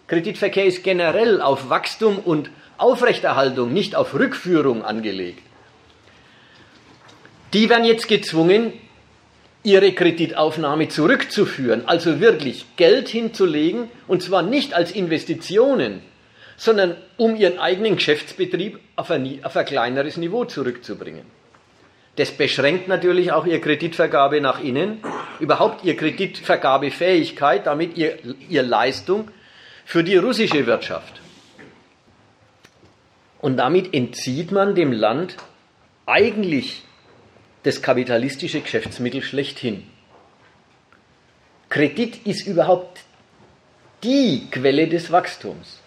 Speaker 1: Kreditverkehr ist generell auf Wachstum und Aufrechterhaltung, nicht auf Rückführung angelegt. Die werden jetzt gezwungen, ihre Kreditaufnahme zurückzuführen, also wirklich Geld hinzulegen, und zwar nicht als Investitionen, sondern um ihren eigenen Geschäftsbetrieb auf ein, auf ein kleineres Niveau zurückzubringen. Das beschränkt natürlich auch ihre Kreditvergabe nach innen, überhaupt ihre Kreditvergabefähigkeit, damit ihr, ihr Leistung für die russische Wirtschaft. Und damit entzieht man dem Land eigentlich das kapitalistische Geschäftsmittel schlechthin. Kredit ist überhaupt die Quelle des Wachstums.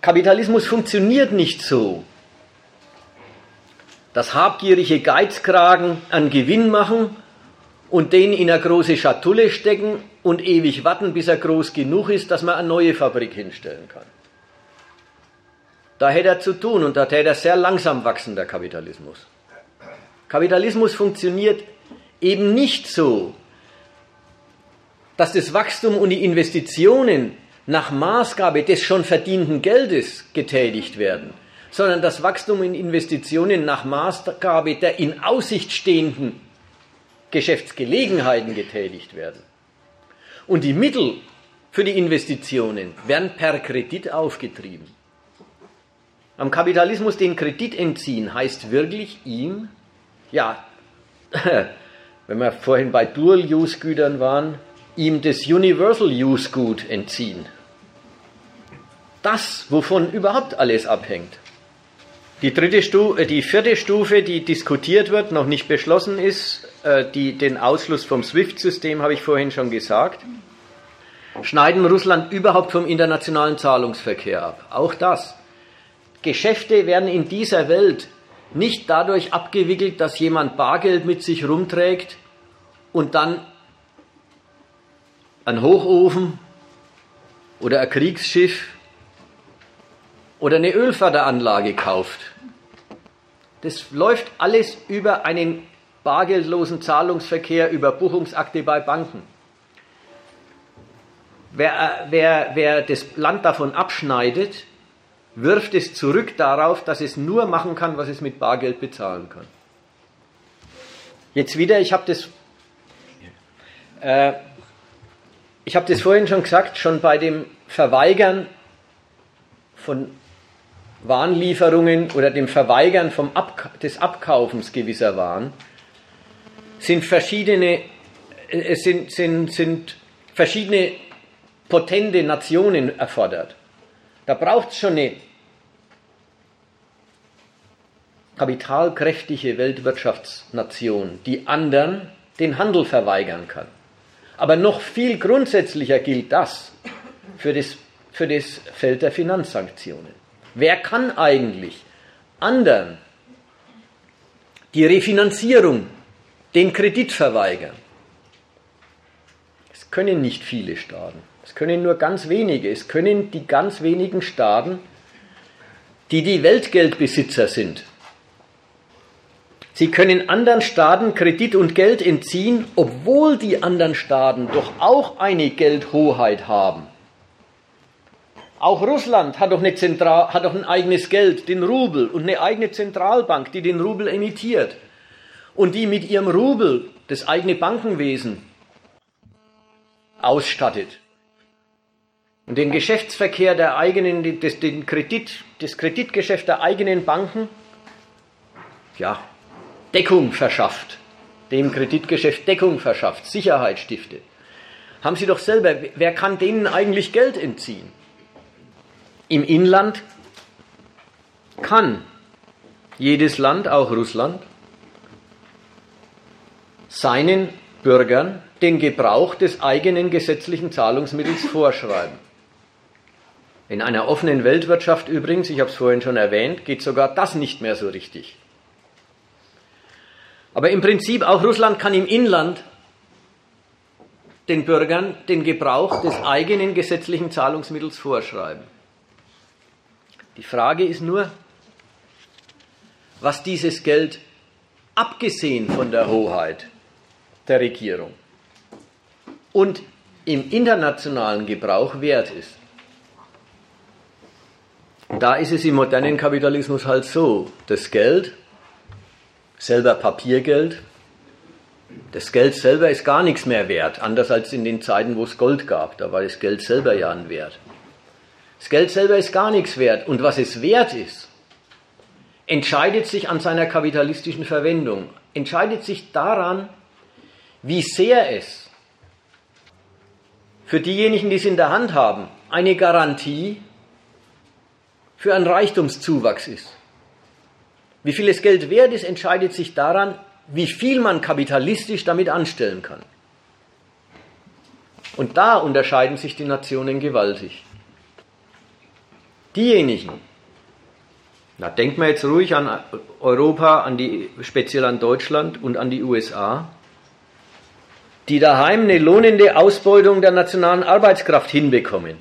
Speaker 1: Kapitalismus funktioniert nicht so, dass habgierige Geizkragen einen Gewinn machen und den in eine große Schatulle stecken und ewig warten, bis er groß genug ist, dass man eine neue Fabrik hinstellen kann. Da hätte er zu tun und da hätte er sehr langsam wachsen, der Kapitalismus. Kapitalismus funktioniert eben nicht so, dass das Wachstum und die Investitionen nach Maßgabe des schon verdienten Geldes getätigt werden, sondern das Wachstum und Investitionen nach Maßgabe der in Aussicht stehenden Geschäftsgelegenheiten getätigt werden. Und die Mittel für die Investitionen werden per Kredit aufgetrieben. Am Kapitalismus den Kredit entziehen heißt wirklich ihm, ja, wenn wir vorhin bei Dual-Use-Gütern waren, ihm das Universal-Use-Gut entziehen. Das, wovon überhaupt alles abhängt. Die, dritte Stufe, äh, die vierte Stufe, die diskutiert wird, noch nicht beschlossen ist, äh, die, den Ausschluss vom SWIFT-System habe ich vorhin schon gesagt, schneiden Russland überhaupt vom internationalen Zahlungsverkehr ab. Auch das. Geschäfte werden in dieser Welt nicht dadurch abgewickelt, dass jemand Bargeld mit sich rumträgt und dann ein Hochofen oder ein Kriegsschiff oder eine Ölförderanlage kauft. Das läuft alles über einen bargeldlosen Zahlungsverkehr, über Buchungsakte bei Banken. Wer, äh, wer, wer das Land davon abschneidet, wirft es zurück darauf, dass es nur machen kann, was es mit Bargeld bezahlen kann. Jetzt wieder, ich habe das, äh, ich habe das vorhin schon gesagt, schon bei dem Verweigern von Warenlieferungen oder dem Verweigern vom Ab des Abkaufens gewisser Waren sind verschiedene, äh, sind, sind, sind verschiedene potente Nationen erfordert. Da braucht es schon eine kapitalkräftige Weltwirtschaftsnation, die anderen den Handel verweigern kann. Aber noch viel grundsätzlicher gilt das für das, für das Feld der Finanzsanktionen. Wer kann eigentlich anderen die Refinanzierung den Kredit verweigern. Es können nicht viele Staaten. Es können nur ganz wenige. Es können die ganz wenigen Staaten, die die Weltgeldbesitzer sind. Sie können anderen Staaten Kredit und Geld entziehen, obwohl die anderen Staaten doch auch eine Geldhoheit haben. Auch Russland hat doch, eine Zentral, hat doch ein eigenes Geld, den Rubel, und eine eigene Zentralbank, die den Rubel emittiert und die mit ihrem Rubel das eigene Bankenwesen ausstattet. Und den Geschäftsverkehr der eigenen, das, den Kredit, das Kreditgeschäft der eigenen Banken, ja, Deckung verschafft, dem Kreditgeschäft Deckung verschafft, Sicherheit stiftet. Haben Sie doch selber, wer kann denen eigentlich Geld entziehen? Im Inland kann jedes Land, auch Russland, seinen Bürgern den Gebrauch des eigenen gesetzlichen Zahlungsmittels vorschreiben. In einer offenen Weltwirtschaft übrigens, ich habe es vorhin schon erwähnt, geht sogar das nicht mehr so richtig. Aber im Prinzip auch Russland kann im Inland den Bürgern den Gebrauch des eigenen gesetzlichen Zahlungsmittels vorschreiben. Die Frage ist nur, was dieses Geld, abgesehen von der Hoheit der Regierung und im internationalen Gebrauch wert ist. Da ist es im modernen Kapitalismus halt so, das Geld, selber Papiergeld, das Geld selber ist gar nichts mehr wert, anders als in den Zeiten, wo es Gold gab, da war das Geld selber ja ein Wert. Das Geld selber ist gar nichts wert. Und was es wert ist, entscheidet sich an seiner kapitalistischen Verwendung, entscheidet sich daran, wie sehr es für diejenigen, die es in der Hand haben, eine Garantie für einen Reichtumszuwachs ist. Wie viel das Geld wert ist, entscheidet sich daran, wie viel man kapitalistisch damit anstellen kann. Und da unterscheiden sich die Nationen gewaltig. Diejenigen, na denkt man jetzt ruhig an Europa, an die, speziell an Deutschland und an die USA, die daheim eine lohnende Ausbeutung der nationalen Arbeitskraft hinbekommen,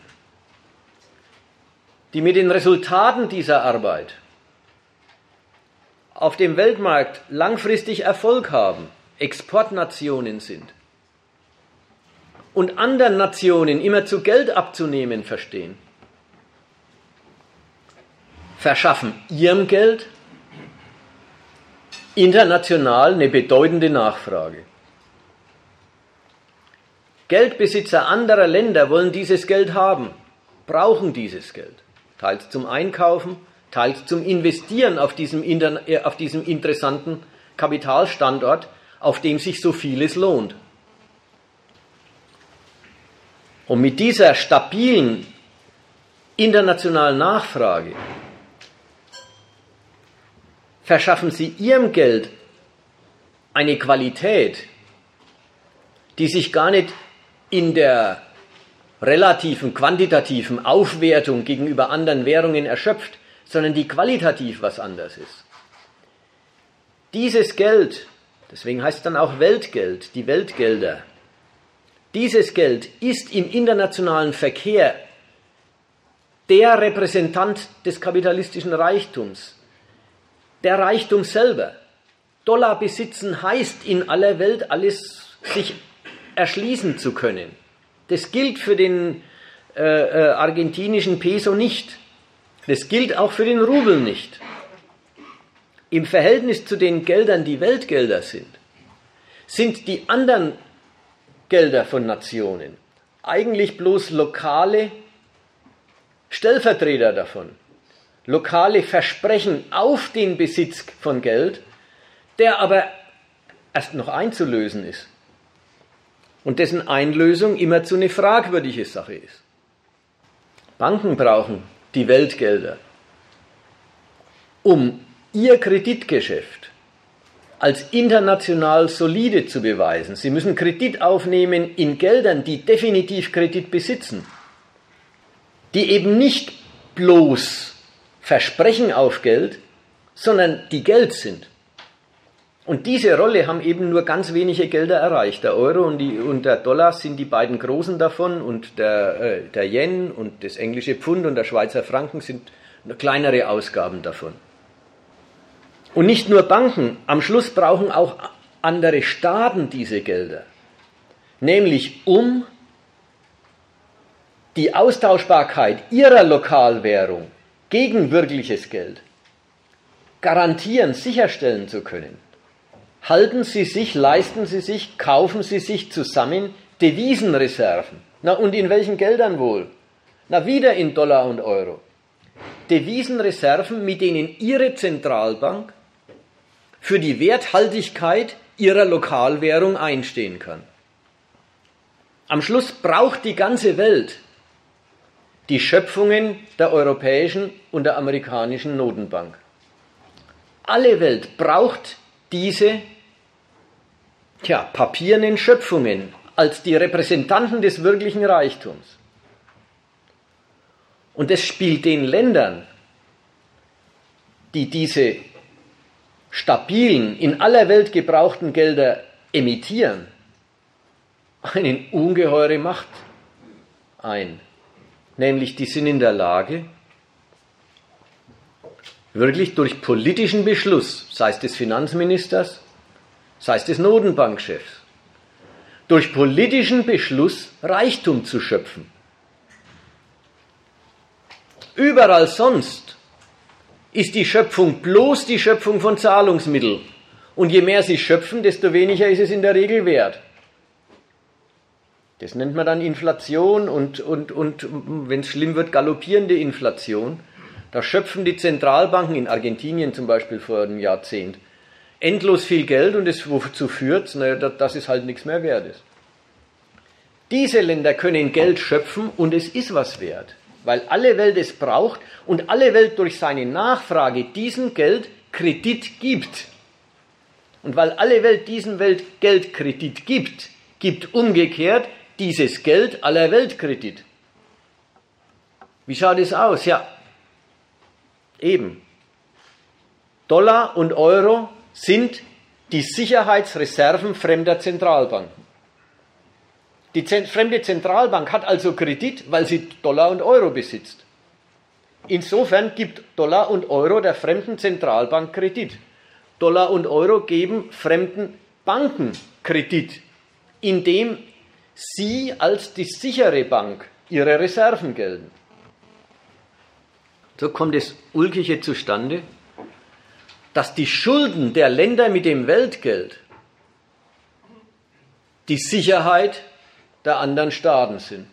Speaker 1: die mit den Resultaten dieser Arbeit auf dem Weltmarkt langfristig Erfolg haben, Exportnationen sind und anderen Nationen immer zu Geld abzunehmen verstehen verschaffen ihrem Geld international eine bedeutende Nachfrage. Geldbesitzer anderer Länder wollen dieses Geld haben, brauchen dieses Geld, teils zum Einkaufen, teils zum Investieren auf diesem, äh, auf diesem interessanten Kapitalstandort, auf dem sich so vieles lohnt. Und mit dieser stabilen internationalen Nachfrage verschaffen sie ihrem Geld eine Qualität, die sich gar nicht in der relativen, quantitativen Aufwertung gegenüber anderen Währungen erschöpft, sondern die qualitativ was anderes ist. Dieses Geld, deswegen heißt es dann auch Weltgeld, die Weltgelder, dieses Geld ist im internationalen Verkehr der Repräsentant des kapitalistischen Reichtums, der Reichtum selber. Dollar besitzen heißt in aller Welt alles sich erschließen zu können. Das gilt für den äh, äh, argentinischen Peso nicht. Das gilt auch für den Rubel nicht. Im Verhältnis zu den Geldern, die Weltgelder sind, sind die anderen Gelder von Nationen eigentlich bloß lokale Stellvertreter davon lokale Versprechen auf den Besitz von Geld, der aber erst noch einzulösen ist. Und dessen Einlösung immer zu eine fragwürdige Sache ist. Banken brauchen die Weltgelder, um ihr Kreditgeschäft als international solide zu beweisen. Sie müssen Kredit aufnehmen in Geldern, die definitiv Kredit besitzen, die eben nicht bloß Versprechen auf Geld, sondern die Geld sind. Und diese Rolle haben eben nur ganz wenige Gelder erreicht. Der Euro und, die, und der Dollar sind die beiden großen davon und der, äh, der Yen und das englische Pfund und der Schweizer Franken sind kleinere Ausgaben davon. Und nicht nur Banken, am Schluss brauchen auch andere Staaten diese Gelder. Nämlich um die Austauschbarkeit ihrer Lokalwährung gegen wirkliches Geld garantieren, sicherstellen zu können halten Sie sich, leisten Sie sich, kaufen Sie sich zusammen Devisenreserven. Na und in welchen Geldern wohl? Na wieder in Dollar und Euro. Devisenreserven, mit denen Ihre Zentralbank für die Werthaltigkeit ihrer Lokalwährung einstehen kann. Am Schluss braucht die ganze Welt die Schöpfungen der europäischen und der amerikanischen Notenbank. Alle Welt braucht diese tja, papiernen Schöpfungen als die Repräsentanten des wirklichen Reichtums. Und es spielt den Ländern, die diese stabilen, in aller Welt gebrauchten Gelder emittieren, eine ungeheure Macht ein. Nämlich die sind in der Lage, wirklich durch politischen Beschluss, sei es des Finanzministers, sei es des Notenbankchefs, durch politischen Beschluss Reichtum zu schöpfen. Überall sonst ist die Schöpfung bloß die Schöpfung von Zahlungsmitteln. Und je mehr sie schöpfen, desto weniger ist es in der Regel wert. Das nennt man dann Inflation und, und, und wenn es schlimm wird, galoppierende Inflation. Da schöpfen die Zentralbanken in Argentinien zum Beispiel vor einem Jahrzehnt endlos viel Geld und es wozu führt, naja, dass es halt nichts mehr wert ist. Diese Länder können Geld schöpfen und es ist was wert, weil alle Welt es braucht und alle Welt durch seine Nachfrage diesem Geld Kredit gibt. Und weil alle Welt diesem Welt Geldkredit gibt, gibt umgekehrt dieses Geld aller Welt Kredit. Wie schaut es aus? Ja, eben. Dollar und Euro sind die Sicherheitsreserven fremder Zentralbanken. Die fremde Zentralbank hat also Kredit, weil sie Dollar und Euro besitzt. Insofern gibt Dollar und Euro der fremden Zentralbank Kredit. Dollar und Euro geben fremden Banken Kredit, indem sie als die sichere Bank ihre Reserven gelten. So kommt das Ulkige zustande, dass die Schulden der Länder mit dem Weltgeld die Sicherheit der anderen Staaten sind.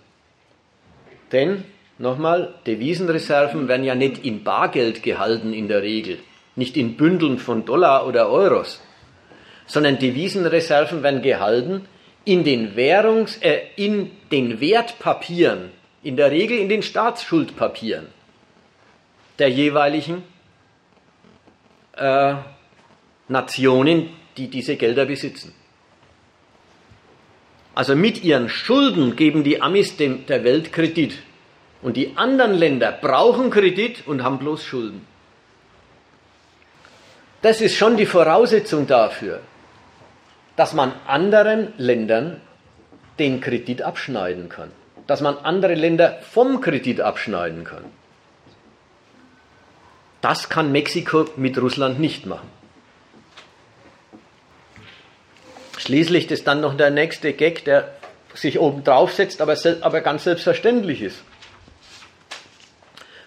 Speaker 1: Denn, nochmal, Devisenreserven werden ja nicht in Bargeld gehalten in der Regel, nicht in Bündeln von Dollar oder Euros, sondern Devisenreserven werden gehalten in den Währungs, äh, in den Wertpapieren, in der Regel in den Staatsschuldpapieren der jeweiligen äh, Nationen, die diese Gelder besitzen. Also mit ihren Schulden geben die Amis dem, der Welt Kredit. Und die anderen Länder brauchen Kredit und haben bloß Schulden. Das ist schon die Voraussetzung dafür, dass man anderen Ländern den Kredit abschneiden kann. Dass man andere Länder vom Kredit abschneiden kann. Das kann Mexiko mit Russland nicht machen. Schließlich ist dann noch der nächste Gag, der sich oben drauf setzt, aber, aber ganz selbstverständlich ist.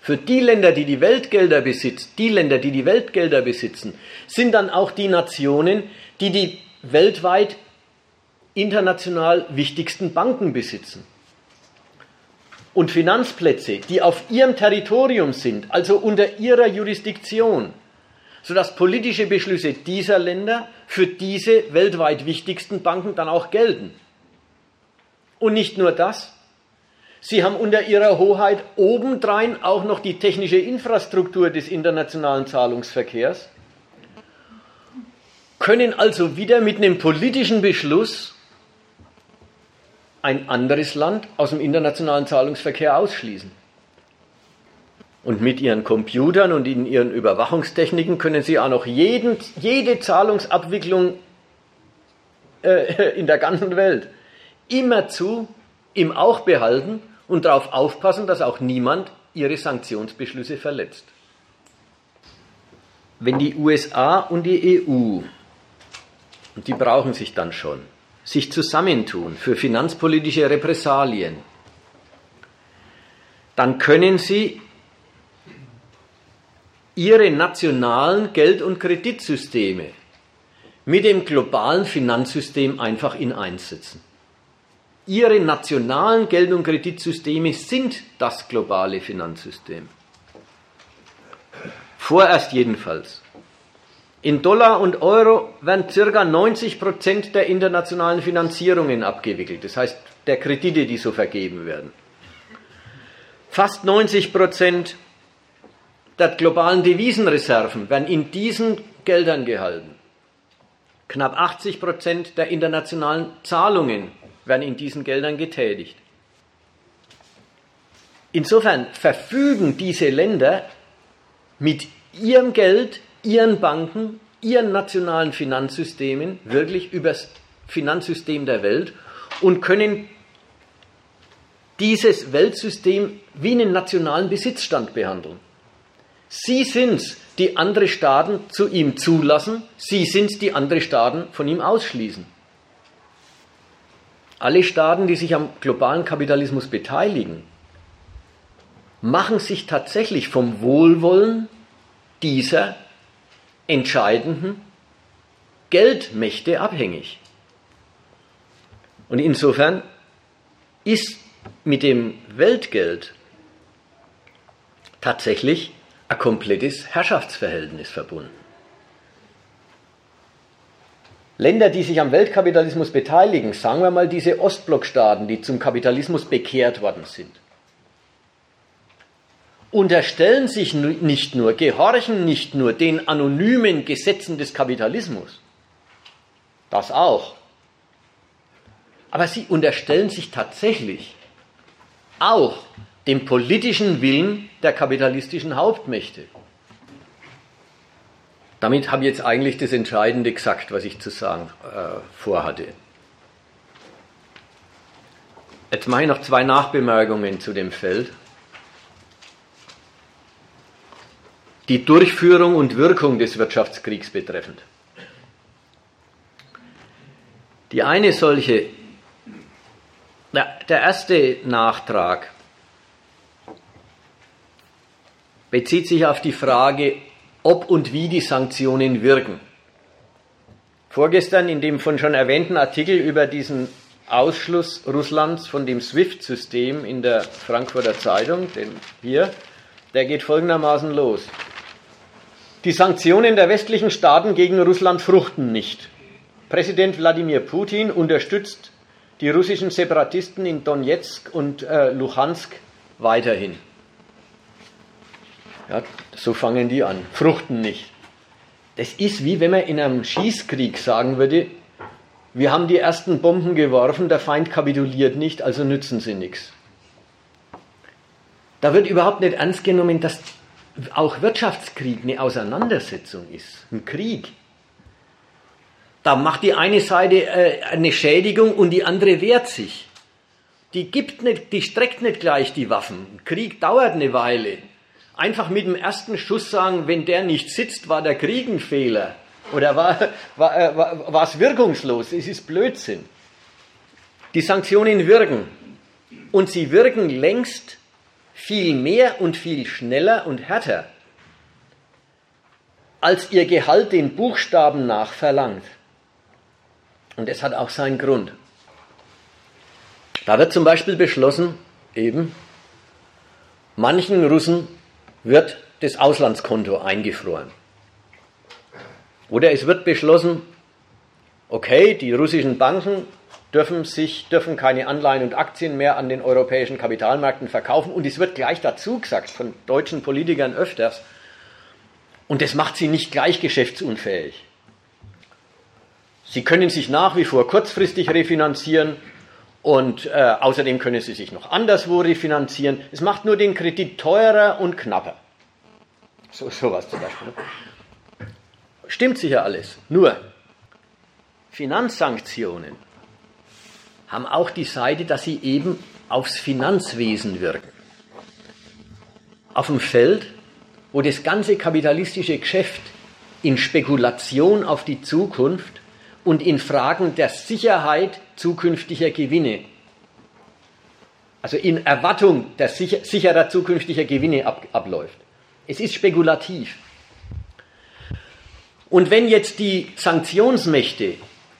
Speaker 1: Für die Länder, die die Weltgelder besitzen, die Länder, die die Weltgelder besitzen, sind dann auch die Nationen, die die weltweit international wichtigsten Banken besitzen und Finanzplätze, die auf ihrem Territorium sind, also unter ihrer Jurisdiktion, sodass politische Beschlüsse dieser Länder für diese weltweit wichtigsten Banken dann auch gelten. Und nicht nur das, sie haben unter ihrer Hoheit obendrein auch noch die technische Infrastruktur des internationalen Zahlungsverkehrs, können also wieder mit einem politischen Beschluss ein anderes Land aus dem internationalen Zahlungsverkehr ausschließen. Und mit ihren Computern und in ihren Überwachungstechniken können sie auch noch jeden, jede Zahlungsabwicklung äh, in der ganzen Welt immerzu im Auge behalten und darauf aufpassen, dass auch niemand ihre Sanktionsbeschlüsse verletzt. Wenn die USA und die EU, und die brauchen sich dann schon, sich zusammentun für finanzpolitische Repressalien, dann können sie ihre nationalen Geld- und Kreditsysteme mit dem globalen Finanzsystem einfach in eins setzen. Ihre nationalen Geld- und Kreditsysteme sind das globale Finanzsystem. Vorerst jedenfalls. In Dollar und Euro werden ca. 90 Prozent der internationalen Finanzierungen abgewickelt, das heißt der Kredite, die so vergeben werden. Fast 90 Prozent der globalen Devisenreserven werden in diesen Geldern gehalten. Knapp 80 Prozent der internationalen Zahlungen werden in diesen Geldern getätigt. Insofern verfügen diese Länder mit ihrem Geld, ihren Banken, ihren nationalen Finanzsystemen wirklich über das Finanzsystem der Welt und können dieses Weltsystem wie einen nationalen Besitzstand behandeln. Sie sind es, die andere Staaten zu ihm zulassen, sie sind es, die andere Staaten von ihm ausschließen. Alle Staaten, die sich am globalen Kapitalismus beteiligen, machen sich tatsächlich vom Wohlwollen dieser entscheidenden Geldmächte abhängig. Und insofern ist mit dem Weltgeld tatsächlich ein komplettes Herrschaftsverhältnis verbunden. Länder, die sich am Weltkapitalismus beteiligen, sagen wir mal diese Ostblockstaaten, die zum Kapitalismus bekehrt worden sind, unterstellen sich nicht nur, gehorchen nicht nur den anonymen Gesetzen des Kapitalismus, das auch, aber sie unterstellen sich tatsächlich auch dem politischen Willen der kapitalistischen Hauptmächte. Damit habe ich jetzt eigentlich das Entscheidende gesagt, was ich zu sagen äh, vorhatte. Jetzt mache ich noch zwei Nachbemerkungen zu dem Feld. Die Durchführung und Wirkung des Wirtschaftskriegs betreffend. Die eine solche, der erste Nachtrag bezieht sich auf die Frage, ob und wie die Sanktionen wirken. Vorgestern in dem von schon erwähnten Artikel über diesen Ausschluss Russlands von dem SWIFT-System in der Frankfurter Zeitung, den hier, der geht folgendermaßen los. Die Sanktionen der westlichen Staaten gegen Russland fruchten nicht. Präsident Wladimir Putin unterstützt die russischen Separatisten in Donetsk und äh, Luhansk weiterhin. Ja, so fangen die an, fruchten nicht. Das ist wie wenn man in einem Schießkrieg sagen würde, wir haben die ersten Bomben geworfen, der Feind kapituliert nicht, also nützen sie nichts. Da wird überhaupt nicht ernst genommen, dass auch Wirtschaftskrieg eine Auseinandersetzung ist, ein Krieg. Da macht die eine Seite äh, eine Schädigung und die andere wehrt sich. Die gibt nicht, die streckt nicht gleich die Waffen. Krieg dauert eine Weile einfach mit dem ersten Schuss sagen, wenn der nicht sitzt, war der Krieg ein Fehler oder war, war, äh, war, war es wirkungslos. Es ist Blödsinn. Die Sanktionen wirken und sie wirken längst viel mehr und viel schneller und härter, als ihr Gehalt den Buchstaben nach verlangt. Und es hat auch seinen Grund. Da wird zum Beispiel beschlossen, eben, manchen Russen wird das Auslandskonto eingefroren. Oder es wird beschlossen, okay, die russischen Banken dürfen, sich, dürfen keine Anleihen und Aktien mehr an den europäischen Kapitalmärkten verkaufen. Und es wird gleich dazu gesagt von deutschen Politikern öfters, und das macht sie nicht gleich geschäftsunfähig. Sie können sich nach wie vor kurzfristig refinanzieren Und äh, außerdem können sie sich noch anderswo refinanzieren. Es macht nur den Kredit teurer und knapper. So sowas zum Beispiel. Ne? Stimmt sicher alles. Nur Finanzsanktionen haben auch die Seite, dass sie eben aufs Finanzwesen wirken. Auf dem Feld, wo das ganze kapitalistische Geschäft in Spekulation auf die Zukunft und in Fragen der Sicherheit zukünftiger Gewinne, also in Erwartung der sicher, sicherer zukünftiger Gewinne ab, abläuft. Es ist spekulativ. Und wenn jetzt die Sanktionsmächte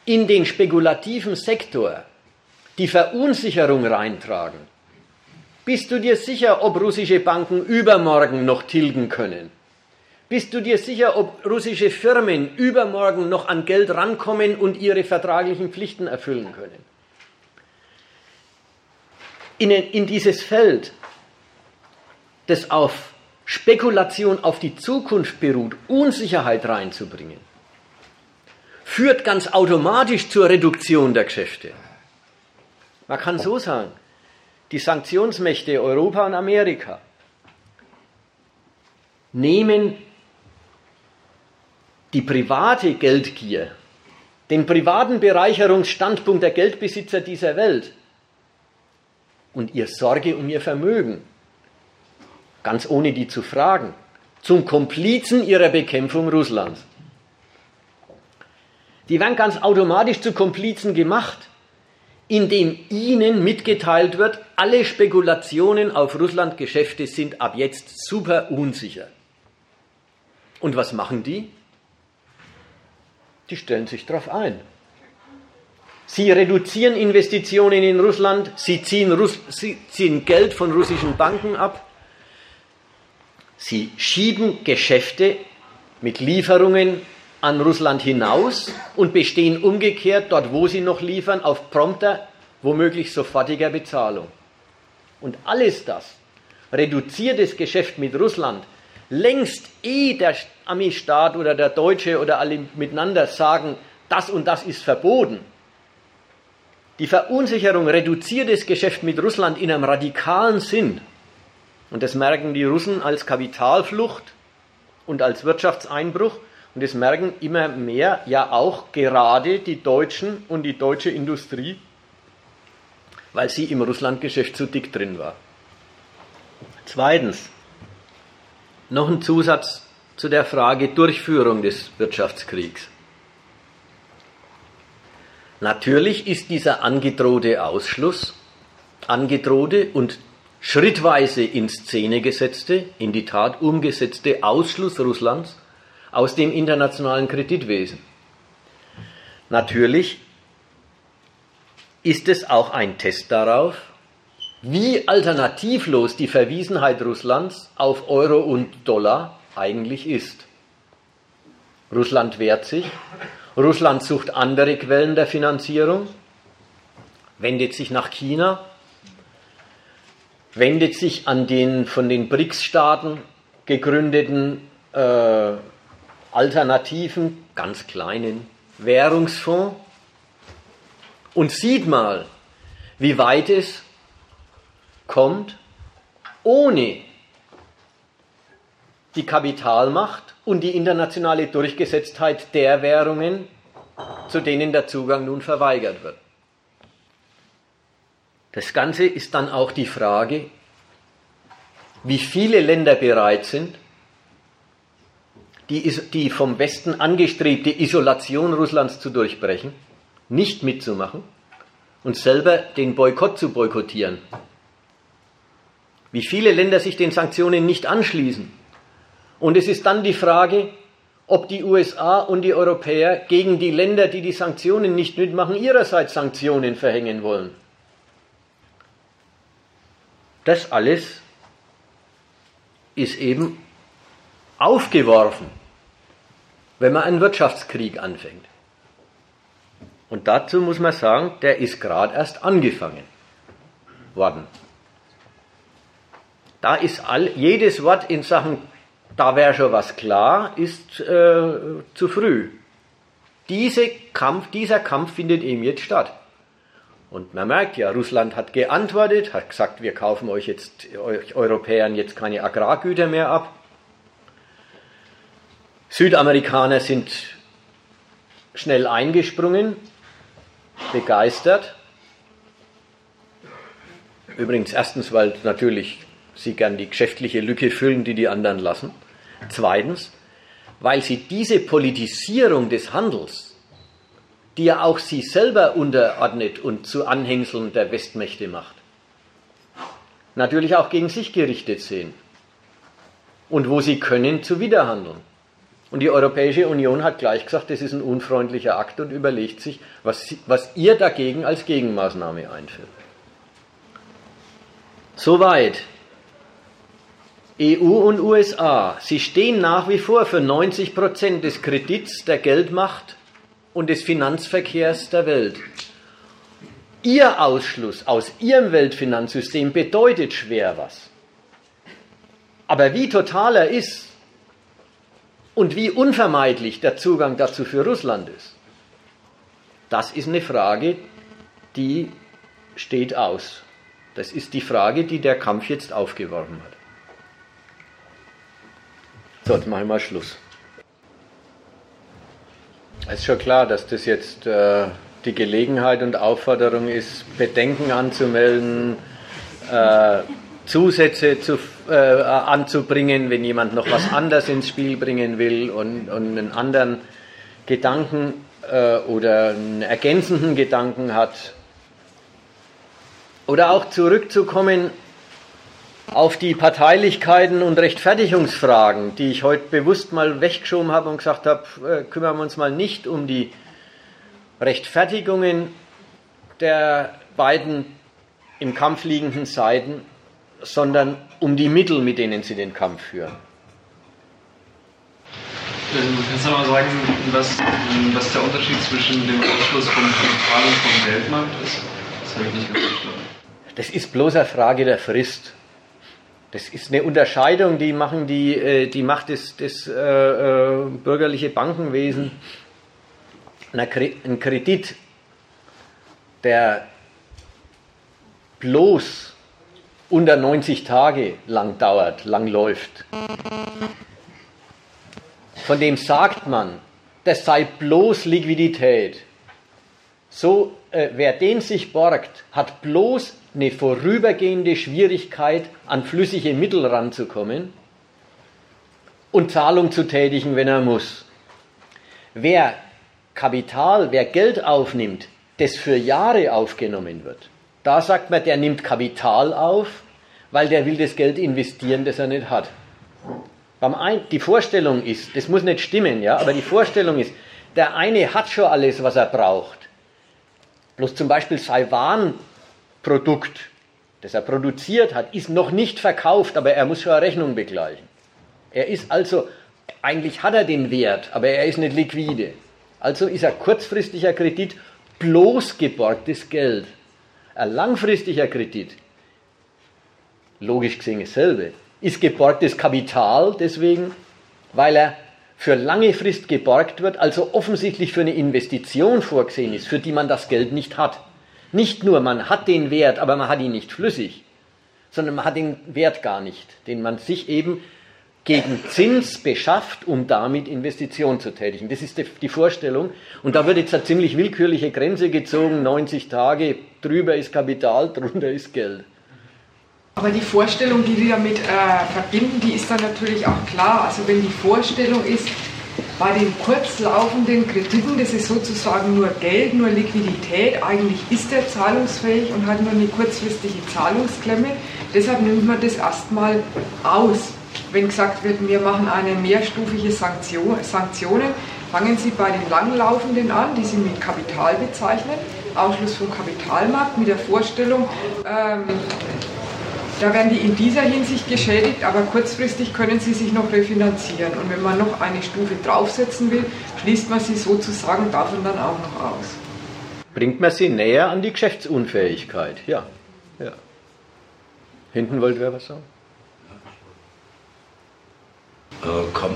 Speaker 1: in den spekulativen Sektor die Verunsicherung reintragen, bist du dir sicher, ob russische Banken übermorgen noch tilgen können? Bist du dir sicher, ob russische Firmen übermorgen noch an Geld rankommen und ihre vertraglichen Pflichten erfüllen können? In, in dieses Feld, das auf Spekulation auf die Zukunft beruht, Unsicherheit reinzubringen, führt ganz automatisch zur Reduktion der Geschäfte. Man kann so sagen, die Sanktionsmächte Europa und Amerika nehmen die private Geldgier, den privaten Bereicherungsstandpunkt der Geldbesitzer dieser Welt und ihr Sorge um ihr Vermögen, ganz ohne die zu fragen, zum Komplizen ihrer Bekämpfung Russlands. Die werden ganz automatisch zu Komplizen gemacht, indem ihnen mitgeteilt wird, alle Spekulationen auf Russland-Geschäfte sind ab jetzt super unsicher. Und was machen die? die stellen sich darauf ein. Sie reduzieren Investitionen in Russland, sie ziehen, Russ sie ziehen Geld von russischen Banken ab, sie schieben Geschäfte mit Lieferungen an Russland hinaus und bestehen umgekehrt dort, wo sie noch liefern, auf prompter, womöglich sofortiger Bezahlung. Und alles das reduziert das Geschäft mit Russland längst eh der Ami-Staat oder der Deutsche oder alle miteinander sagen, das und das ist verboten. Die Verunsicherung reduziert das Geschäft mit Russland in einem radikalen Sinn. Und das merken die Russen als Kapitalflucht und als Wirtschaftseinbruch. Und das merken immer mehr, ja auch gerade die Deutschen und die deutsche Industrie, weil sie im Russlandgeschäft zu dick drin war. Zweitens, noch ein Zusatz zu der Frage Durchführung des Wirtschaftskriegs. Natürlich ist dieser angedrohte Ausschluss, angedrohte und schrittweise in Szene gesetzte, in die Tat umgesetzte Ausschluss Russlands aus dem internationalen Kreditwesen. Natürlich ist es auch ein Test darauf, wie alternativlos die Verwiesenheit Russlands auf Euro und Dollar eigentlich ist. Russland wehrt sich, Russland sucht andere Quellen der Finanzierung, wendet sich nach China, wendet sich an den von den BRICS-Staaten gegründeten äh, alternativen, ganz kleinen Währungsfonds und sieht mal, wie weit es kommt, ohne die Kapitalmacht und die internationale Durchgesetztheit der Währungen, zu denen der Zugang nun verweigert wird. Das Ganze ist dann auch die Frage, wie viele Länder bereit sind, die, die vom Westen angestrebte Isolation Russlands zu durchbrechen, nicht mitzumachen und selber den Boykott zu boykottieren. Wie viele Länder sich den Sanktionen nicht anschließen und es ist dann die Frage, ob die USA und die Europäer gegen die Länder, die die Sanktionen nicht mitmachen, ihrerseits Sanktionen verhängen wollen. Das alles ist eben aufgeworfen, wenn man einen Wirtschaftskrieg anfängt. Und dazu muss man sagen, der ist gerade erst angefangen worden. Da ist all, jedes Wort in Sachen da wäre schon was klar, ist äh, zu früh. Diese Kampf, dieser Kampf findet eben jetzt statt. Und man merkt ja, Russland hat geantwortet, hat gesagt, wir kaufen euch jetzt, euch Europäern jetzt keine Agrargüter mehr ab. Südamerikaner sind schnell eingesprungen, begeistert. Übrigens erstens, weil natürlich sie gern die geschäftliche Lücke füllen, die die anderen lassen. Zweitens, weil sie diese Politisierung des Handels, die ja auch sie selber unterordnet und zu Anhängseln der Westmächte macht, natürlich auch gegen sich gerichtet sehen. Und wo sie können, zuwiderhandeln. Und die Europäische Union hat gleich gesagt, das ist ein unfreundlicher Akt und überlegt sich, was, was ihr dagegen als Gegenmaßnahme einführt. Soweit EU und USA, sie stehen nach wie vor für 90 Prozent des Kredits, der Geldmacht und des Finanzverkehrs der Welt. Ihr Ausschluss aus ihrem Weltfinanzsystem bedeutet schwer was. Aber wie total er ist und wie unvermeidlich der Zugang dazu für Russland ist, das ist eine Frage, die steht aus. Das ist die Frage, die der Kampf jetzt aufgeworfen hat. So, jetzt mache ich mal Schluss. Es ist schon klar, dass das jetzt äh, die Gelegenheit und Aufforderung ist, Bedenken anzumelden, äh, Zusätze zu, äh, anzubringen, wenn jemand noch was anderes ins Spiel bringen will und, und einen anderen Gedanken äh, oder einen ergänzenden Gedanken hat. Oder auch zurückzukommen auf die Parteilichkeiten und Rechtfertigungsfragen, die ich heute bewusst mal weggeschoben habe und gesagt habe, äh, kümmern wir uns mal nicht um die Rechtfertigungen der beiden im Kampf liegenden Seiten, sondern um die Mittel, mit denen sie den Kampf führen.
Speaker 2: Kannst du mal sagen, was, was der Unterschied zwischen dem Ausschluss vom Kapital und vom Geldmarkt ist? Das habe ich nicht ganz verstanden.
Speaker 1: Das ist bloß eine Frage der Frist. Das ist eine Unterscheidung, die machen die, äh, die macht das, das äh, äh, bürgerliche Bankenwesen. Ein Kredit, der bloß unter 90 Tage lang dauert, lang läuft. Von dem sagt man, das sei bloß Liquidität. So, äh, wer den sich borgt, hat bloß eine vorübergehende Schwierigkeit, an flüssige Mittel ranzukommen und Zahlung zu tätigen, wenn er muss. Wer Kapital, wer Geld aufnimmt, das für Jahre aufgenommen wird, da sagt man, der nimmt Kapital auf, weil der will das Geld investieren, das er nicht hat. die Vorstellung ist, das muss nicht stimmen, ja, aber die Vorstellung ist, der eine hat schon alles, was er braucht. Bloß zum Beispiel sein Waren Produkt, das er produziert hat, ist noch nicht verkauft, aber er muss schon eine Rechnung begleichen. Er ist also, eigentlich hat er den Wert, aber er ist nicht liquide. Also ist ein kurzfristiger Kredit bloß geborgtes Geld. Ein langfristiger Kredit, logisch gesehen dasselbe, ist geborgtes Kapital deswegen, weil er für lange Frist geborgt wird, also offensichtlich für eine Investition vorgesehen ist, für die man das Geld nicht hat. Nicht nur, man hat den Wert, aber man hat ihn nicht flüssig, sondern man hat den Wert gar nicht, den man sich eben gegen Zins beschafft, um damit Investitionen zu tätigen. Das ist die Vorstellung. Und da wird jetzt eine ziemlich willkürliche Grenze gezogen, 90 Tage, drüber ist Kapital, drunter ist Geld.
Speaker 3: Aber die Vorstellung, die wir damit äh, verbinden, die ist dann natürlich auch klar. Also wenn die Vorstellung ist, bei den kurzlaufenden Krediten, das ist sozusagen nur Geld, nur Liquidität. Eigentlich ist er zahlungsfähig und hat nur eine kurzfristige Zahlungsklemme. Deshalb nimmt man das erstmal aus. Wenn gesagt wird, wir machen eine mehrstufige Sanktion, Sanktionen, fangen Sie bei den langlaufenden an, die Sie mit Kapital bezeichnen, Ausschluss vom Kapitalmarkt mit der Vorstellung, ähm, da werden die in dieser Hinsicht geschädigt, aber kurzfristig können sie sich noch refinanzieren. Und wenn man noch eine Stufe draufsetzen will, schließt man sie sozusagen davon dann auch noch aus.
Speaker 1: Bringt man sie näher an die Geschäftsunfähigkeit, ja. ja. Hinten wollte wer was sagen?
Speaker 4: Äh, kann,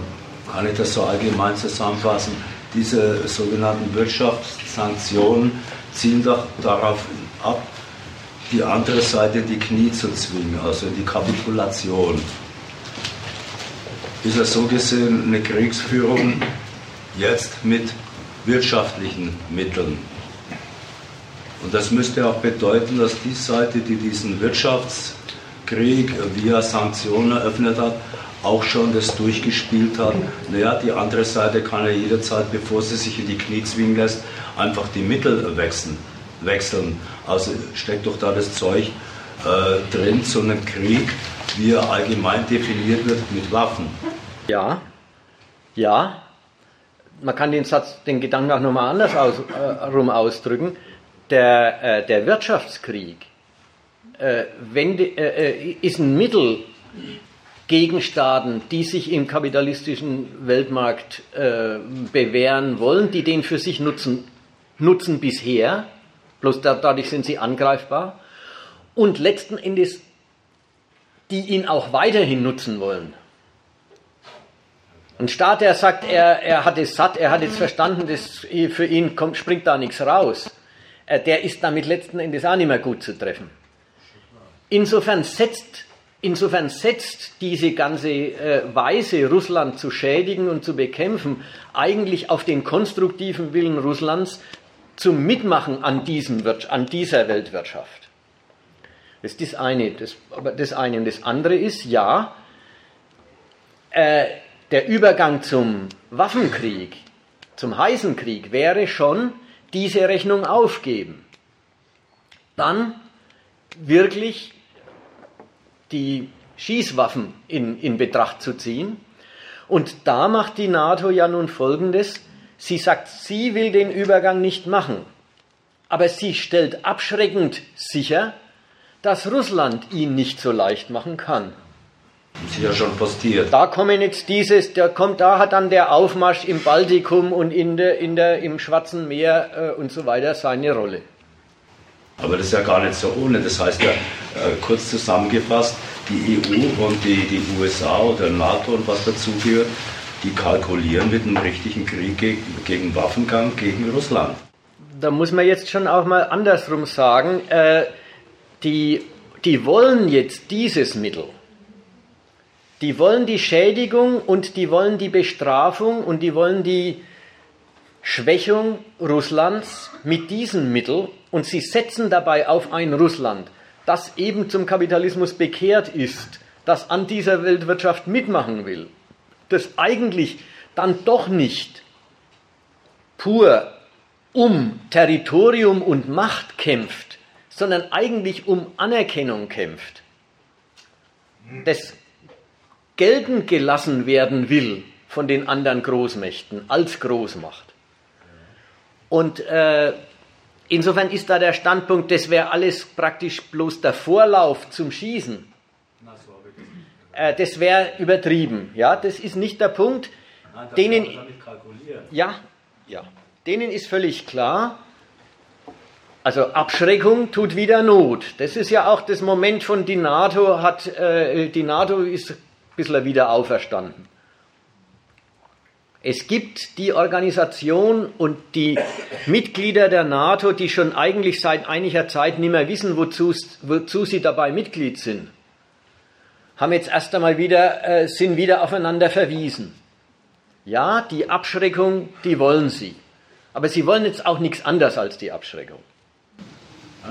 Speaker 4: kann ich das so allgemein zusammenfassen? Diese sogenannten Wirtschaftssanktionen zielen doch darauf ab, die andere Seite die Knie zu zwingen, also die Kapitulation. Ist es so gesehen eine Kriegsführung jetzt mit wirtschaftlichen Mitteln. Und das müsste auch bedeuten, dass die Seite, die diesen Wirtschaftskrieg via Sanktionen eröffnet hat, auch schon das durchgespielt hat. Naja, die andere Seite kann ja jederzeit, bevor sie sich in die Knie zwingen lässt, einfach die Mittel wechseln. wechseln. Also steckt doch da das Zeug äh, drin zu einem Krieg, wie er allgemein definiert wird, mit Waffen.
Speaker 1: Ja, ja. Man kann den Satz, den Gedanken auch nochmal anders aus, äh, ausdrücken. Der, äh, der Wirtschaftskrieg äh, wenn, äh, ist ein Mittel, Gegenstaaten, die sich im kapitalistischen Weltmarkt äh, bewähren wollen, die den für sich nutzen, nutzen bisher, bloß da, dadurch sind sie angreifbar, und letzten Endes, die ihn auch weiterhin nutzen wollen. Ein Staat, der sagt, er, er hat es satt, er hat jetzt verstanden, dass für ihn kommt, springt da nichts raus, äh, der ist damit letzten Endes auch nicht mehr gut zu treffen. Insofern setzt Insofern setzt diese ganze äh, Weise, Russland zu schädigen und zu bekämpfen, eigentlich auf den konstruktiven Willen Russlands zum Mitmachen an, diesem, an dieser Weltwirtschaft. Das ist das eine. Das, aber das eine. Und das andere ist, ja, äh, der Übergang zum Waffenkrieg, zum heißen Krieg, wäre schon diese Rechnung aufgeben. Dann wirklich die Schießwaffen in, in Betracht zu ziehen. Und da macht die NATO ja nun Folgendes. Sie sagt, sie will den Übergang nicht machen. Aber sie stellt abschreckend sicher, dass Russland ihn nicht so leicht machen kann.
Speaker 4: Sie ja schon postiert.
Speaker 1: Da kommen jetzt dieses, da kommt, da hat dann der Aufmarsch im Baltikum und in der, in der, im Schwarzen Meer äh, und so weiter seine Rolle.
Speaker 4: Aber das ist ja gar nicht so ohne. Das heißt ja, äh, kurz zusammengefasst, die EU und die, die USA oder NATO und was dazugehört, die kalkulieren mit einem richtigen Krieg gegen, gegen Waffengang gegen Russland.
Speaker 1: Da muss man jetzt schon auch mal andersrum sagen, äh, die, die wollen jetzt dieses Mittel. Die wollen die Schädigung und die wollen die Bestrafung und die wollen die Schwächung Russlands mit diesem Mittel und sie setzen dabei auf ein Russland, das eben zum Kapitalismus bekehrt ist, das an dieser Weltwirtschaft mitmachen will, das eigentlich dann doch nicht pur um Territorium und Macht kämpft, sondern eigentlich um Anerkennung kämpft, das geltend gelassen werden will von den anderen Großmächten als Großmacht. Und äh, insofern ist da der Standpunkt, das wäre alles praktisch bloß der Vorlauf zum Schießen. Äh, das wäre übertrieben. Ja, das ist nicht der Punkt. Nein, denen, ja, ja, denen ist völlig klar. Also Abschreckung tut wieder Not. Das ist ja auch das Moment von die NATO hat, äh, die NATO ist ein bisschen wieder auferstanden. Es gibt die Organisation und die Mitglieder der NATO, die schon eigentlich seit einiger Zeit nicht mehr wissen, wozu, wozu sie dabei Mitglied sind, haben jetzt erst einmal wieder, äh, sind wieder aufeinander verwiesen. Ja, die Abschreckung, die wollen sie. Aber sie wollen jetzt auch nichts anderes als die Abschreckung.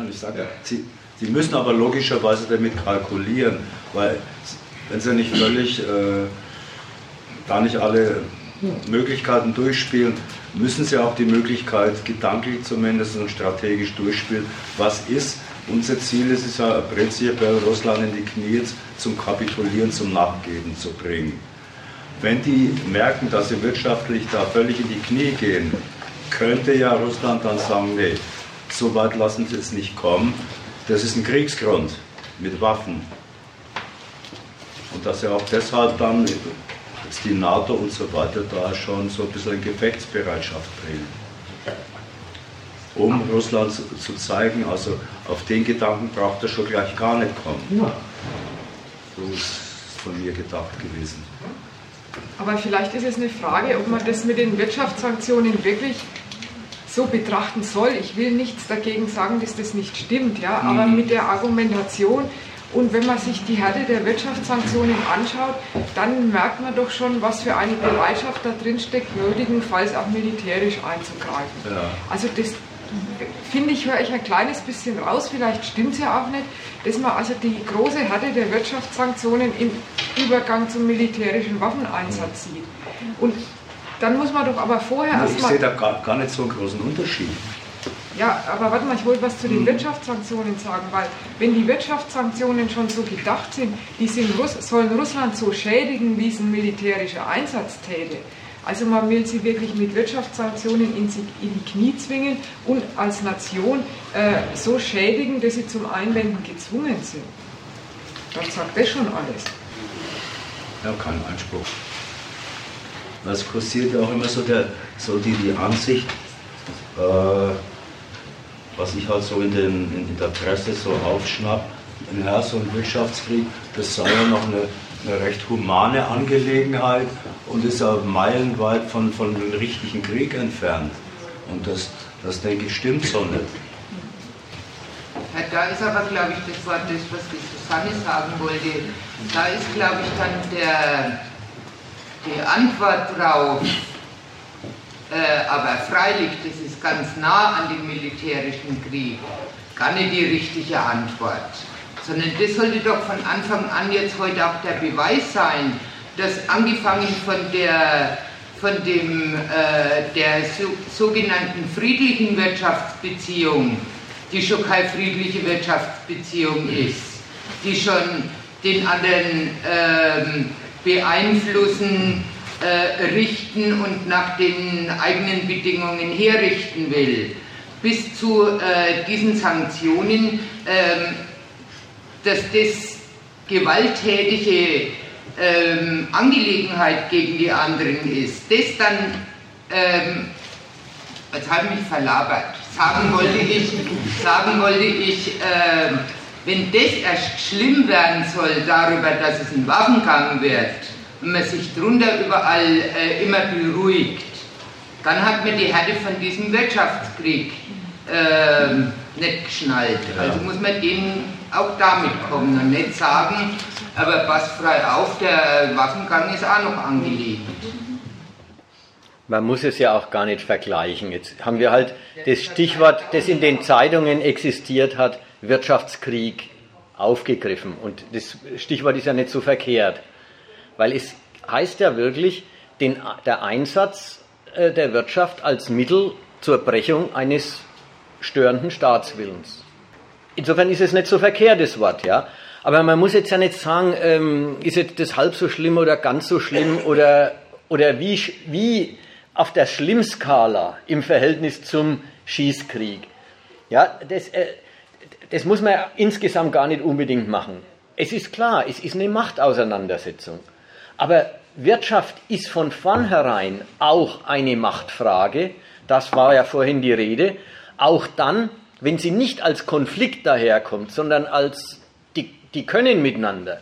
Speaker 4: Ich sage, sie, sie müssen aber logischerweise damit kalkulieren, weil wenn sie nicht völlig, äh, da nicht alle Möglichkeiten durchspielen, müssen sie auch die Möglichkeit gedanklich zumindest und strategisch durchspielen. Was ist unser Ziel? Es ist ja prinzipiell Russland in die Knie zum Kapitulieren, zum Nachgeben zu bringen. Wenn die merken, dass sie wirtschaftlich da völlig in die Knie gehen, könnte ja Russland dann sagen, nee, so weit lassen sie es nicht kommen. Das ist ein Kriegsgrund mit Waffen. Und dass er auch deshalb dann dass die NATO und so weiter da schon so ein bisschen in Gefechtsbereitschaft bringen. Um Russland zu, zu zeigen, also auf den Gedanken braucht er schon gleich gar nicht kommen. Ja. So ist von mir gedacht gewesen.
Speaker 3: Aber vielleicht ist es eine Frage, ob man das mit den Wirtschaftssanktionen wirklich so betrachten soll. Ich will nichts dagegen sagen, dass das nicht stimmt, ja, aber mhm. mit der Argumentation und wenn man sich die Härte der Wirtschaftssanktionen anschaut, dann merkt man doch schon, was für eine Bereitschaft da drin steckt, nötigenfalls auch militärisch einzugreifen. Ja. Also das finde ich, höre ich ein kleines bisschen raus, vielleicht stimmt es ja auch nicht, dass man also die große Härte der Wirtschaftssanktionen im Übergang zum militärischen Waffeneinsatz sieht. Und dann muss man doch aber vorher
Speaker 4: erstmal. Ich sehe da gar, gar nicht so einen großen Unterschied.
Speaker 3: Ja, aber warte mal, ich wollte was zu den hm. Wirtschaftssanktionen sagen, weil wenn die Wirtschaftssanktionen schon so gedacht sind, die sind Russ sollen Russland so schädigen, wie es ein militärischer Einsatz täte. Also man will sie wirklich mit Wirtschaftssanktionen in, sie, in die Knie zwingen und als Nation äh, so schädigen, dass sie zum Einwenden gezwungen sind. Dann sagt das schon alles.
Speaker 4: Ja, kein Einspruch. Was kursiert ja auch immer so, der, so die, die Ansicht, äh, was ich halt so in, den, in der Presse so aufschnapp, ja, so ein Wirtschaftskrieg, das sei ja noch eine, eine recht humane Angelegenheit und ist ja meilenweit von, von einem richtigen Krieg entfernt. Und das, das denke ich, stimmt so nicht.
Speaker 5: Da ist aber, glaube ich, das war das, was die Susanne sagen wollte. Da ist, glaube ich, dann der, die Antwort drauf, äh, aber freilich, das ist ganz nah an dem militärischen Krieg, gar nicht die richtige Antwort. Sondern das sollte doch von Anfang an jetzt heute auch der Beweis sein, dass angefangen von der von dem, äh, der so, sogenannten friedlichen Wirtschaftsbeziehung, die schon keine friedliche Wirtschaftsbeziehung ist, die schon den anderen ähm, beeinflussen, äh, richten und nach den eigenen Bedingungen herrichten will, bis zu äh, diesen Sanktionen, äh, dass das gewalttätige ähm, Angelegenheit gegen die anderen ist, das dann, ähm, jetzt habe ich mich verlabert, sagen wollte ich, sagen wollte ich, äh, wenn das erst schlimm werden soll darüber, dass es ein Waffengang wird, und man sich drunter überall äh, immer beruhigt, dann hat man die Härte von diesem Wirtschaftskrieg äh, nicht geschnallt. Also muss man denen auch damit kommen und nicht sagen, aber pass frei auf, der Waffengang ist auch noch angelegt.
Speaker 1: Man muss es ja auch gar nicht vergleichen. Jetzt haben wir halt das Stichwort, das in den Zeitungen existiert hat, Wirtschaftskrieg, aufgegriffen. Und das Stichwort ist ja nicht so verkehrt. Weil es heißt ja wirklich den, der Einsatz äh, der Wirtschaft als Mittel zur Brechung eines störenden Staatswillens. Insofern ist es nicht so verkehrt, das Wort, ja. Aber man muss jetzt ja nicht sagen, ähm, ist jetzt das halb so schlimm oder ganz so schlimm oder, oder wie, wie auf der Schlimmskala im Verhältnis zum Schießkrieg. Ja, das, äh, das muss man insgesamt gar nicht unbedingt machen. Es ist klar, es ist eine Machtauseinandersetzung. Aber Wirtschaft ist von vornherein auch eine Machtfrage, das war ja vorhin die Rede, auch dann, wenn sie nicht als Konflikt daherkommt, sondern als die, die können miteinander,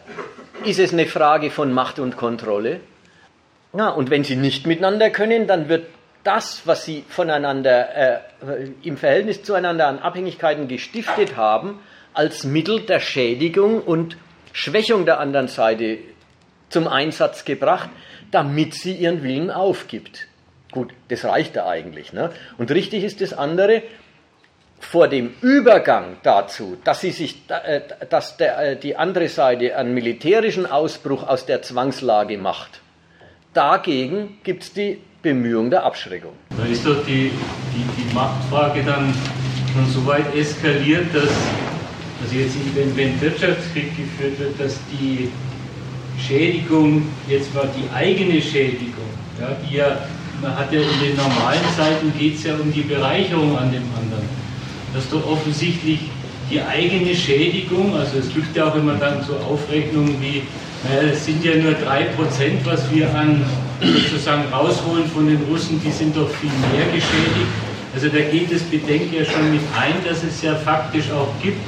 Speaker 1: ist es eine Frage von Macht und Kontrolle. Ja, und wenn sie nicht miteinander können, dann wird das, was sie voneinander äh, im Verhältnis zueinander an Abhängigkeiten gestiftet haben, als Mittel der Schädigung und Schwächung der anderen Seite zum Einsatz gebracht, damit sie ihren Willen aufgibt. Gut, das reicht da eigentlich. Ne? Und richtig ist das andere, vor dem Übergang dazu, dass, sie sich, äh, dass der, äh, die andere Seite einen militärischen Ausbruch aus der Zwangslage macht, dagegen gibt es die Bemühung der Abschreckung.
Speaker 6: Da ist doch die, die, die Machtfrage dann schon so weit eskaliert, dass also jetzt, wenn, wenn Wirtschaftskrieg geführt wird, dass die Schädigung, jetzt war die eigene Schädigung, ja, die ja, man hat ja in den normalen Zeiten geht es ja um die Bereicherung an dem anderen. Dass doch offensichtlich die eigene Schädigung, also es gibt ja auch immer dann so Aufrechnungen wie, naja, es sind ja nur 3%, was wir an sozusagen rausholen von den Russen, die sind doch viel mehr geschädigt. Also da geht das Bedenken ja schon mit ein, dass es ja faktisch auch gibt.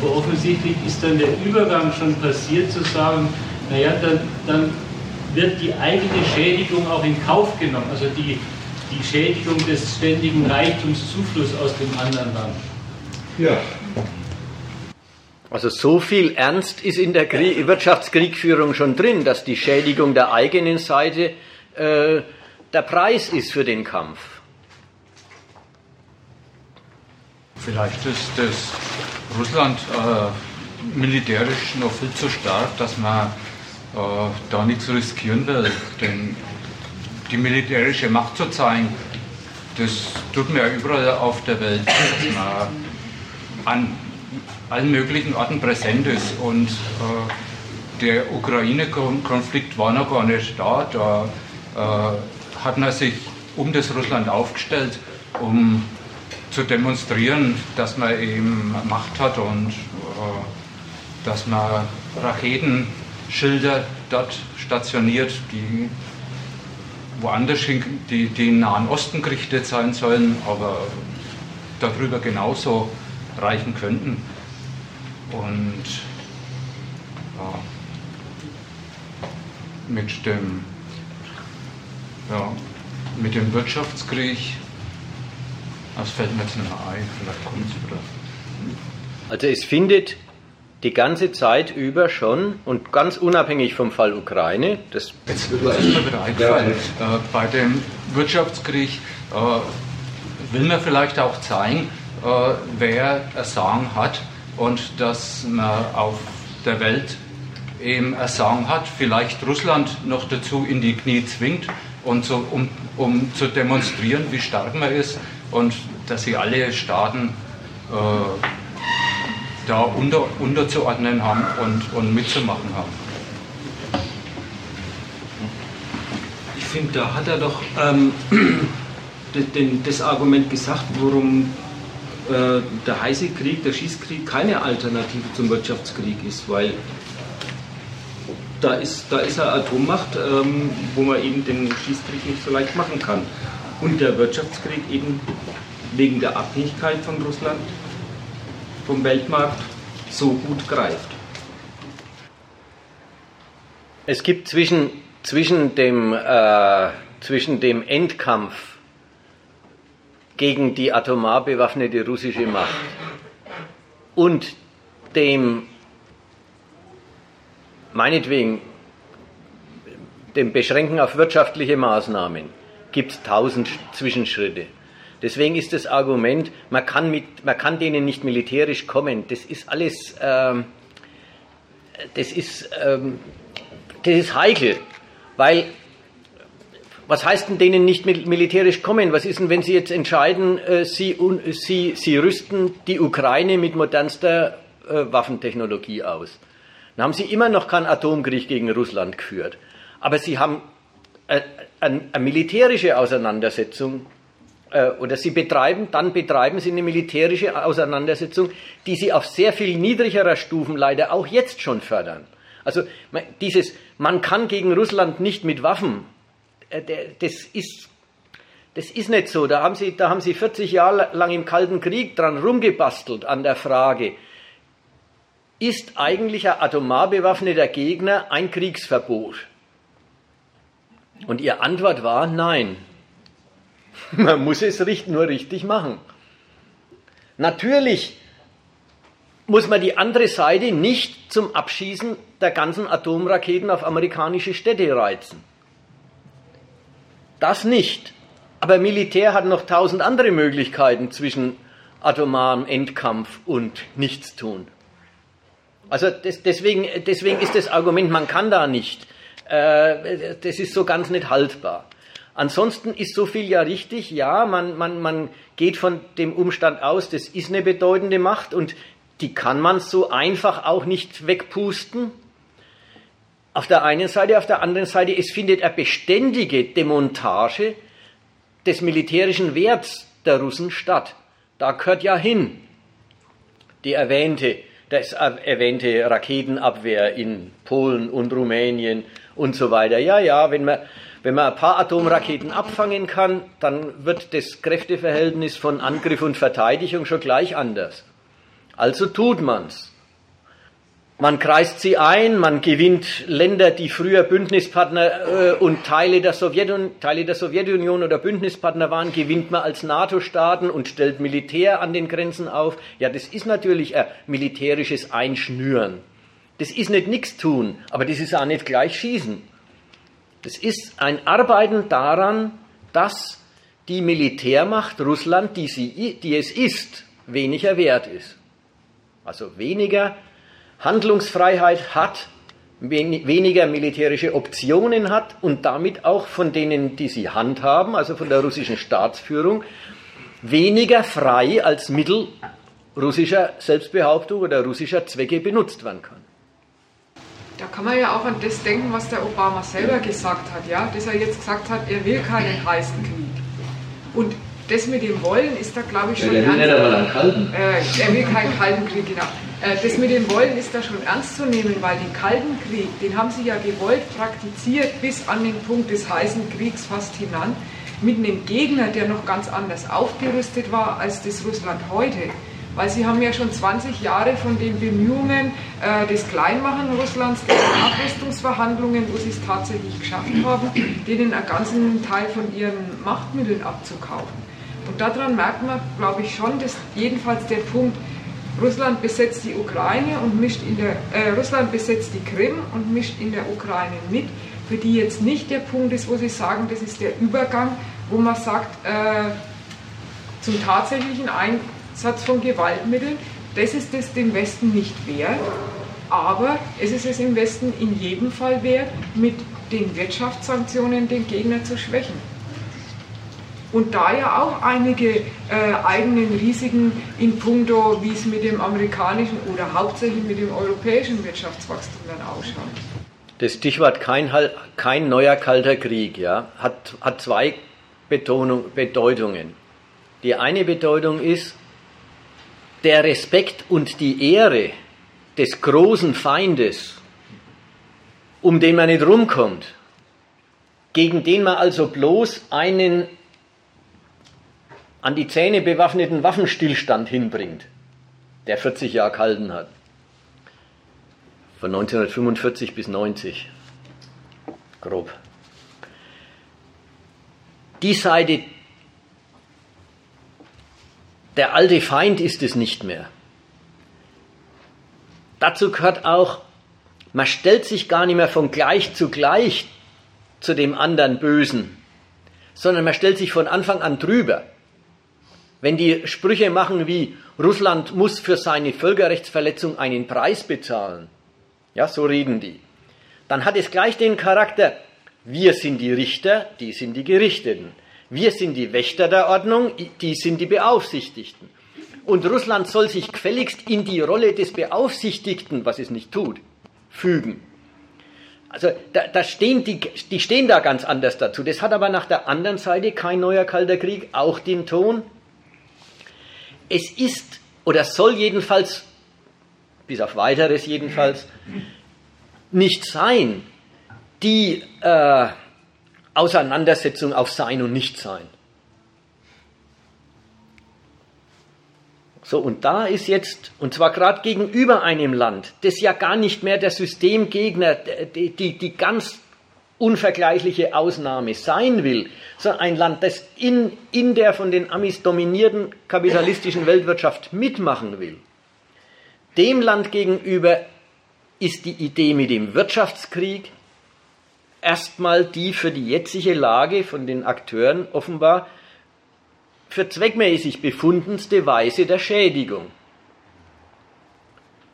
Speaker 6: Aber offensichtlich ist dann der Übergang schon passiert zu sagen, naja, dann, dann wird die eigene Schädigung auch in Kauf genommen. Also die, die Schädigung des ständigen Reichtumszuflusses aus dem anderen Land.
Speaker 4: Ja.
Speaker 1: Also so viel Ernst ist in der Krieg Wirtschaftskriegführung schon drin, dass die Schädigung der eigenen Seite äh, der Preis ist für den Kampf.
Speaker 7: Vielleicht ist das Russland äh, militärisch noch viel zu stark, dass man da nichts riskieren will. Denn die militärische Macht zu zeigen, das tut man ja überall auf der Welt, dass man an allen möglichen Orten präsent ist. Und äh, der Ukraine-Konflikt war noch gar nicht da. Da äh, hat man sich um das Russland aufgestellt, um zu demonstrieren, dass man eben Macht hat und äh, dass man Raketenschilder dort stationiert, die woanders hin, die, im Nahen Osten gerichtet sein sollen, aber darüber genauso reichen könnten. Und ja, mit dem, ja, mit dem Wirtschaftskrieg, das fällt mir jetzt nicht mehr ein, vielleicht kommt es wieder.
Speaker 1: Also es findet die ganze Zeit über schon und ganz unabhängig vom Fall Ukraine, das
Speaker 7: Jetzt wird mir erstmal wieder eingefallen, äh, bei dem Wirtschaftskrieg äh, will man vielleicht auch zeigen, äh, wer Ersagen hat und dass man auf der Welt eben Ersagen hat, vielleicht Russland noch dazu in die Knie zwingt, und so, um, um zu demonstrieren, wie stark man ist und dass sie alle Staaten äh, da unter, unterzuordnen haben und, und mitzumachen haben.
Speaker 8: Ich finde, da hat er doch ähm, das Argument gesagt, warum äh, der heiße Krieg, der Schießkrieg keine Alternative zum Wirtschaftskrieg ist, weil da ist, da ist eine Atommacht, ähm, wo man eben den Schießkrieg nicht so leicht machen kann. Und der Wirtschaftskrieg eben wegen der Abhängigkeit von Russland vom Weltmarkt so gut greift.
Speaker 1: Es gibt zwischen, zwischen, dem, äh, zwischen dem Endkampf gegen die atomar bewaffnete russische Macht und dem, meinetwegen, dem Beschränken auf wirtschaftliche Maßnahmen, gibt es tausend Zwischenschritte. Deswegen ist das Argument, man kann, mit, man kann denen nicht militärisch kommen, das ist alles, ähm, das, ist, ähm, das ist heikel, weil was heißt denn denen nicht militärisch kommen? Was ist denn, wenn sie jetzt entscheiden, äh, sie, sie, sie rüsten die Ukraine mit modernster äh, Waffentechnologie aus? Dann haben sie immer noch keinen Atomkrieg gegen Russland geführt. Aber sie haben eine, äh, eine militärische Auseinandersetzung äh, oder sie betreiben, dann betreiben sie eine militärische Auseinandersetzung, die sie auf sehr viel niedrigerer Stufen leider auch jetzt schon fördern. Also dieses, man kann gegen Russland nicht mit Waffen, äh, das ist, das ist nicht so. Da haben, sie, da haben sie 40 Jahre lang im Kalten Krieg dran rumgebastelt an der Frage, ist eigentlich ein atomar bewaffneter Gegner ein Kriegsverbot? Und ihre Antwort war nein. Man muss es nur richtig machen. Natürlich muss man die andere Seite nicht zum Abschießen der ganzen Atomraketen auf amerikanische Städte reizen. Das nicht. Aber Militär hat noch tausend andere Möglichkeiten zwischen atomarem Endkampf und Nichtstun. Also das, deswegen, deswegen ist das Argument, man kann da nicht, äh, das ist so ganz nicht haltbar. Ansonsten ist so viel ja richtig, ja, man, man, man geht von dem Umstand aus, das ist eine bedeutende Macht und die kann man so einfach auch nicht wegpusten. Auf der einen Seite, auf der anderen Seite, es findet eine beständige Demontage des militärischen Werts der Russen statt. Da gehört ja hin die erwähnte, das erwähnte Raketenabwehr in Polen und Rumänien und so weiter. Ja, ja, wenn man wenn man ein paar Atomraketen abfangen kann, dann wird das Kräfteverhältnis von Angriff und Verteidigung schon gleich anders. Also tut man's. Man kreist sie ein, man gewinnt Länder, die früher Bündnispartner äh, und Teile der, Teile der Sowjetunion oder Bündnispartner waren, gewinnt man als NATO-Staaten und stellt Militär an den Grenzen auf. Ja, das ist natürlich ein militärisches Einschnüren. Das ist nicht nichts tun, aber das ist auch nicht gleich schießen. Das ist ein Arbeiten daran, dass die Militärmacht Russland, die, sie, die es ist, weniger wert ist. Also weniger Handlungsfreiheit hat, weniger militärische Optionen hat und damit auch von denen, die sie handhaben, also von der russischen Staatsführung, weniger frei als Mittel russischer Selbstbehauptung oder russischer Zwecke benutzt werden kann.
Speaker 3: Da kann man ja auch an das denken, was der Obama selber gesagt hat, ja, dass er jetzt gesagt hat, er will keinen heißen Krieg. Und das mit dem Wollen ist da, glaube ich, schon.
Speaker 1: Ja, kalten.
Speaker 3: Äh, er will keinen kalten Krieg, genau. Äh, das mit dem Wollen ist da schon ernst zu nehmen, weil den Kalten Krieg, den haben sie ja gewollt praktiziert bis an den Punkt des heißen Kriegs fast hinan, mit einem Gegner, der noch ganz anders aufgerüstet war als das Russland heute. Weil sie haben ja schon 20 Jahre von den Bemühungen äh, des Kleinmachen Russlands, der Abrüstungsverhandlungen, wo sie es tatsächlich geschafft haben, denen einen ganzen Teil von ihren Machtmitteln abzukaufen. Und daran merkt man, glaube ich, schon, dass jedenfalls der Punkt, Russland besetzt die Ukraine und mischt in der äh, Russland besetzt die Krim und mischt in der Ukraine mit, für die jetzt nicht der Punkt ist, wo sie sagen, das ist der Übergang, wo man sagt, äh, zum tatsächlichen Einsatz von Gewaltmitteln, das ist es dem Westen nicht wert, aber es ist es im Westen in jedem Fall wert, mit den Wirtschaftssanktionen den Gegner zu schwächen und da ja auch einige äh, eigenen Risiken in puncto, wie es mit dem amerikanischen oder hauptsächlich mit dem europäischen Wirtschaftswachstum dann ausschaut.
Speaker 1: Das Stichwort kein, kein neuer kalter Krieg ja, hat, hat zwei Betonung, Bedeutungen. Die eine Bedeutung ist, der Respekt und die Ehre des großen Feindes, um den man nicht rumkommt, gegen den man also bloß einen an die Zähne bewaffneten Waffenstillstand hinbringt, der 40 Jahre gehalten hat. Von 1945 bis 90. Grob. Die Seite, der alte Feind ist es nicht mehr. Dazu gehört auch, man stellt sich gar nicht mehr von gleich zu gleich zu dem anderen Bösen, sondern man stellt sich von Anfang an drüber. Wenn die Sprüche machen wie Russland muss für seine Völkerrechtsverletzung einen Preis bezahlen, ja, so reden die, dann hat es gleich den Charakter, wir sind die Richter, die sind die Gerichteten. Wir sind die Wächter der Ordnung, die sind die Beaufsichtigten. Und Russland soll sich gefälligst in die Rolle des Beaufsichtigten, was es nicht tut, fügen. Also da, da stehen die, die stehen da ganz anders dazu. Das hat aber nach der anderen Seite kein neuer Kalter Krieg auch den Ton, es ist oder soll jedenfalls, bis auf weiteres jedenfalls, nicht sein, die äh, Auseinandersetzung auf Sein und Nichtsein. So, und da ist jetzt, und zwar gerade gegenüber einem Land, das ja gar nicht mehr der Systemgegner, die, die, die ganz unvergleichliche Ausnahme sein will, sondern ein Land, das in, in der von den Amis dominierten kapitalistischen Weltwirtschaft mitmachen will, dem Land gegenüber ist die Idee mit dem Wirtschaftskrieg erstmal die für die jetzige Lage von den Akteuren offenbar für zweckmäßig befundenste Weise der Schädigung.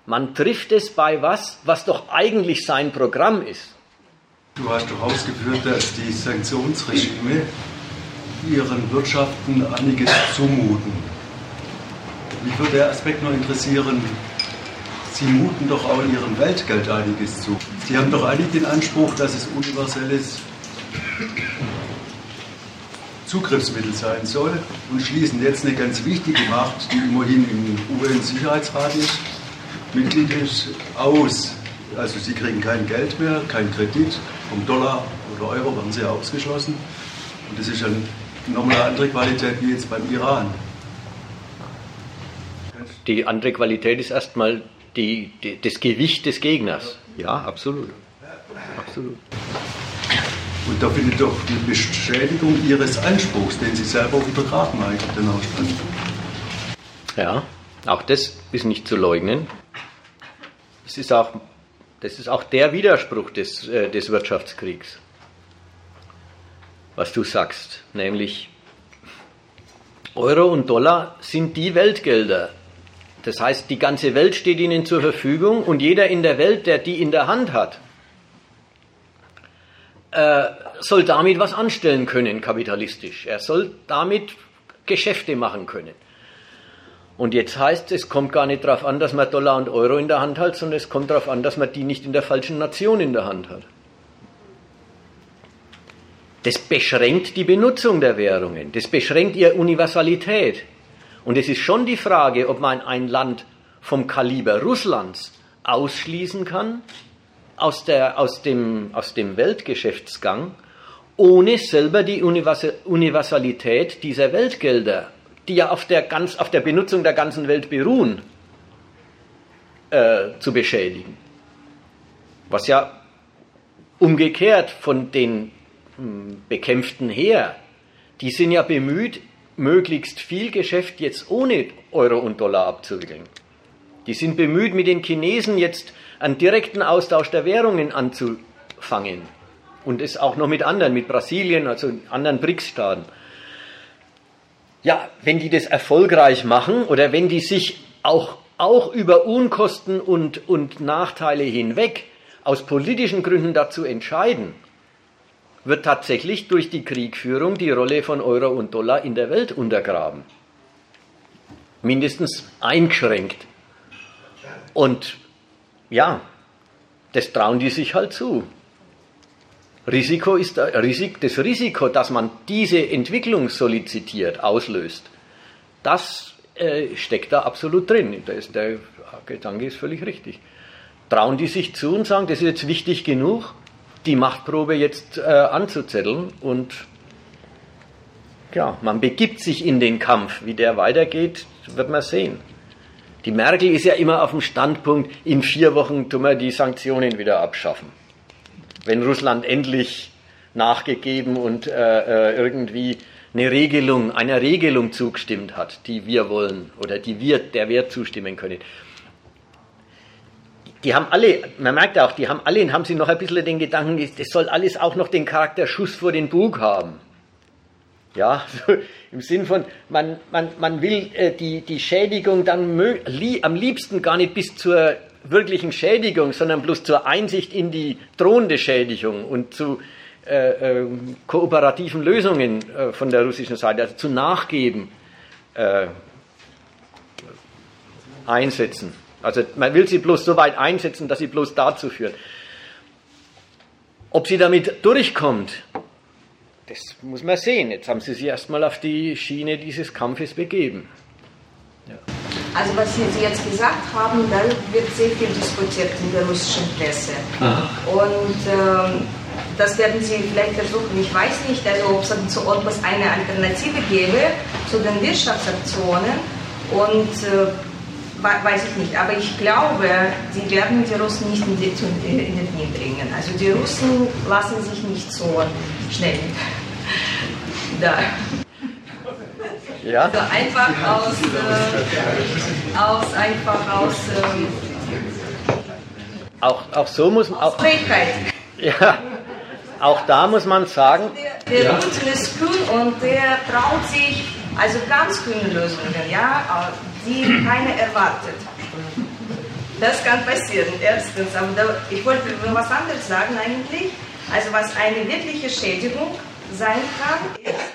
Speaker 1: Man trifft es bei was, was doch eigentlich sein Programm ist.
Speaker 4: Du hast doch ausgeführt, dass die Sanktionsregime ihren Wirtschaften einiges zumuten. Mich würde der Aspekt nur interessieren, Sie muten doch auch in Ihrem Weltgeld einiges zu. Sie haben doch eigentlich den Anspruch, dass es universelles Zugriffsmittel sein soll und schließen jetzt eine ganz wichtige Macht, die immerhin im UN-Sicherheitsrat ist, Mitglied ist, aus. Also sie kriegen kein Geld mehr, kein Kredit, vom Dollar oder Euro werden sie ausgeschlossen. Und das ist dann nochmal eine andere Qualität wie jetzt beim Iran.
Speaker 1: Die andere Qualität ist erstmal die, die, das Gewicht des Gegners. Ja, absolut. absolut.
Speaker 4: Und da findet doch die Beschädigung Ihres Anspruchs, den Sie selber untergraben eigentlich, den Aufstand.
Speaker 1: Ja, auch das ist nicht zu leugnen. Das ist auch, das ist auch der Widerspruch des, äh, des Wirtschaftskriegs, was du sagst, nämlich Euro und Dollar sind die Weltgelder. Das heißt, die ganze Welt steht ihnen zur Verfügung und jeder in der Welt, der die in der Hand hat, äh, soll damit was anstellen können, kapitalistisch. Er soll damit Geschäfte machen können. Und jetzt heißt es, es kommt gar nicht darauf an, dass man Dollar und Euro in der Hand hat, sondern es kommt darauf an, dass man die nicht in der falschen Nation in der Hand hat. Das beschränkt die Benutzung der Währungen, das beschränkt ihre Universalität. Und es ist schon die Frage, ob man ein Land vom Kaliber Russlands ausschließen kann aus, der, aus, dem, aus dem Weltgeschäftsgang, ohne selber die Universalität dieser Weltgelder, die ja auf der, ganz, auf der Benutzung der ganzen Welt beruhen, äh, zu beschädigen. Was ja umgekehrt von den hm, Bekämpften her, die sind ja bemüht, möglichst viel Geschäft jetzt ohne Euro und Dollar abzuwickeln. Die sind bemüht, mit den Chinesen jetzt einen direkten Austausch der Währungen anzufangen. Und es auch noch mit anderen, mit Brasilien, also anderen BRICS-Staaten. Ja, wenn die das erfolgreich machen oder wenn die sich auch, auch über Unkosten und, und Nachteile hinweg aus politischen Gründen dazu entscheiden, wird tatsächlich durch die Kriegführung die Rolle von Euro und Dollar in der Welt untergraben. Mindestens eingeschränkt. Und ja, das trauen die sich halt zu. Risiko ist das Risiko, dass man diese Entwicklung solicitiert, auslöst. Das äh, steckt da absolut drin. der Gedanke ist völlig richtig. Trauen die sich zu und sagen, das ist jetzt wichtig genug, die Machtprobe jetzt äh, anzuzetteln und ja, man begibt sich in den Kampf. Wie der weitergeht, wird man sehen. Die Merkel ist ja immer auf dem Standpunkt, in vier Wochen tun wir die Sanktionen wieder abschaffen. Wenn Russland endlich nachgegeben und äh, äh irgendwie eine Regelung, einer Regelung zugestimmt hat, die wir wollen oder die wir, der wir zustimmen können die haben alle, man merkt auch, die haben alle, haben sie noch ein bisschen den Gedanken, das soll alles auch noch den Charakter Schuss vor den Bug haben. Ja, so im Sinn von, man, man, man will äh, die, die Schädigung dann li am liebsten gar nicht bis zur wirklichen Schädigung, sondern bloß zur Einsicht in die drohende Schädigung und zu äh, äh, kooperativen Lösungen äh, von der russischen Seite, also zu Nachgeben äh, einsetzen. Also man will sie bloß so weit einsetzen, dass sie bloß dazu führt. Ob sie damit durchkommt, das muss man sehen. Jetzt haben sie sich erstmal auf die Schiene dieses Kampfes begeben.
Speaker 9: Ja. Also was Sie jetzt gesagt haben, da wird sehr viel diskutiert in der russischen Presse. Aha. Und ähm, das werden Sie vielleicht versuchen, ich weiß nicht, also ob es zu etwas eine Alternative gäbe zu den Wirtschaftsaktionen. Und äh, weiß ich nicht, aber ich glaube, sie werden die Russen nicht in, die, in den Knie bringen. Also die Russen lassen sich nicht so schnell da.
Speaker 1: Ja?
Speaker 9: Also einfach aus, äh, aus einfach aus ähm,
Speaker 1: auch, auch so muss man
Speaker 9: auch,
Speaker 1: ja, auch da muss man sagen.
Speaker 9: Der, der ja. Putin ist kühl und der traut sich also ganz kühne Lösungen, ja, die keiner erwartet. Das kann passieren, erstens. Aber da, ich wollte was anderes sagen eigentlich. Also was eine wirkliche Schädigung sein kann, ist,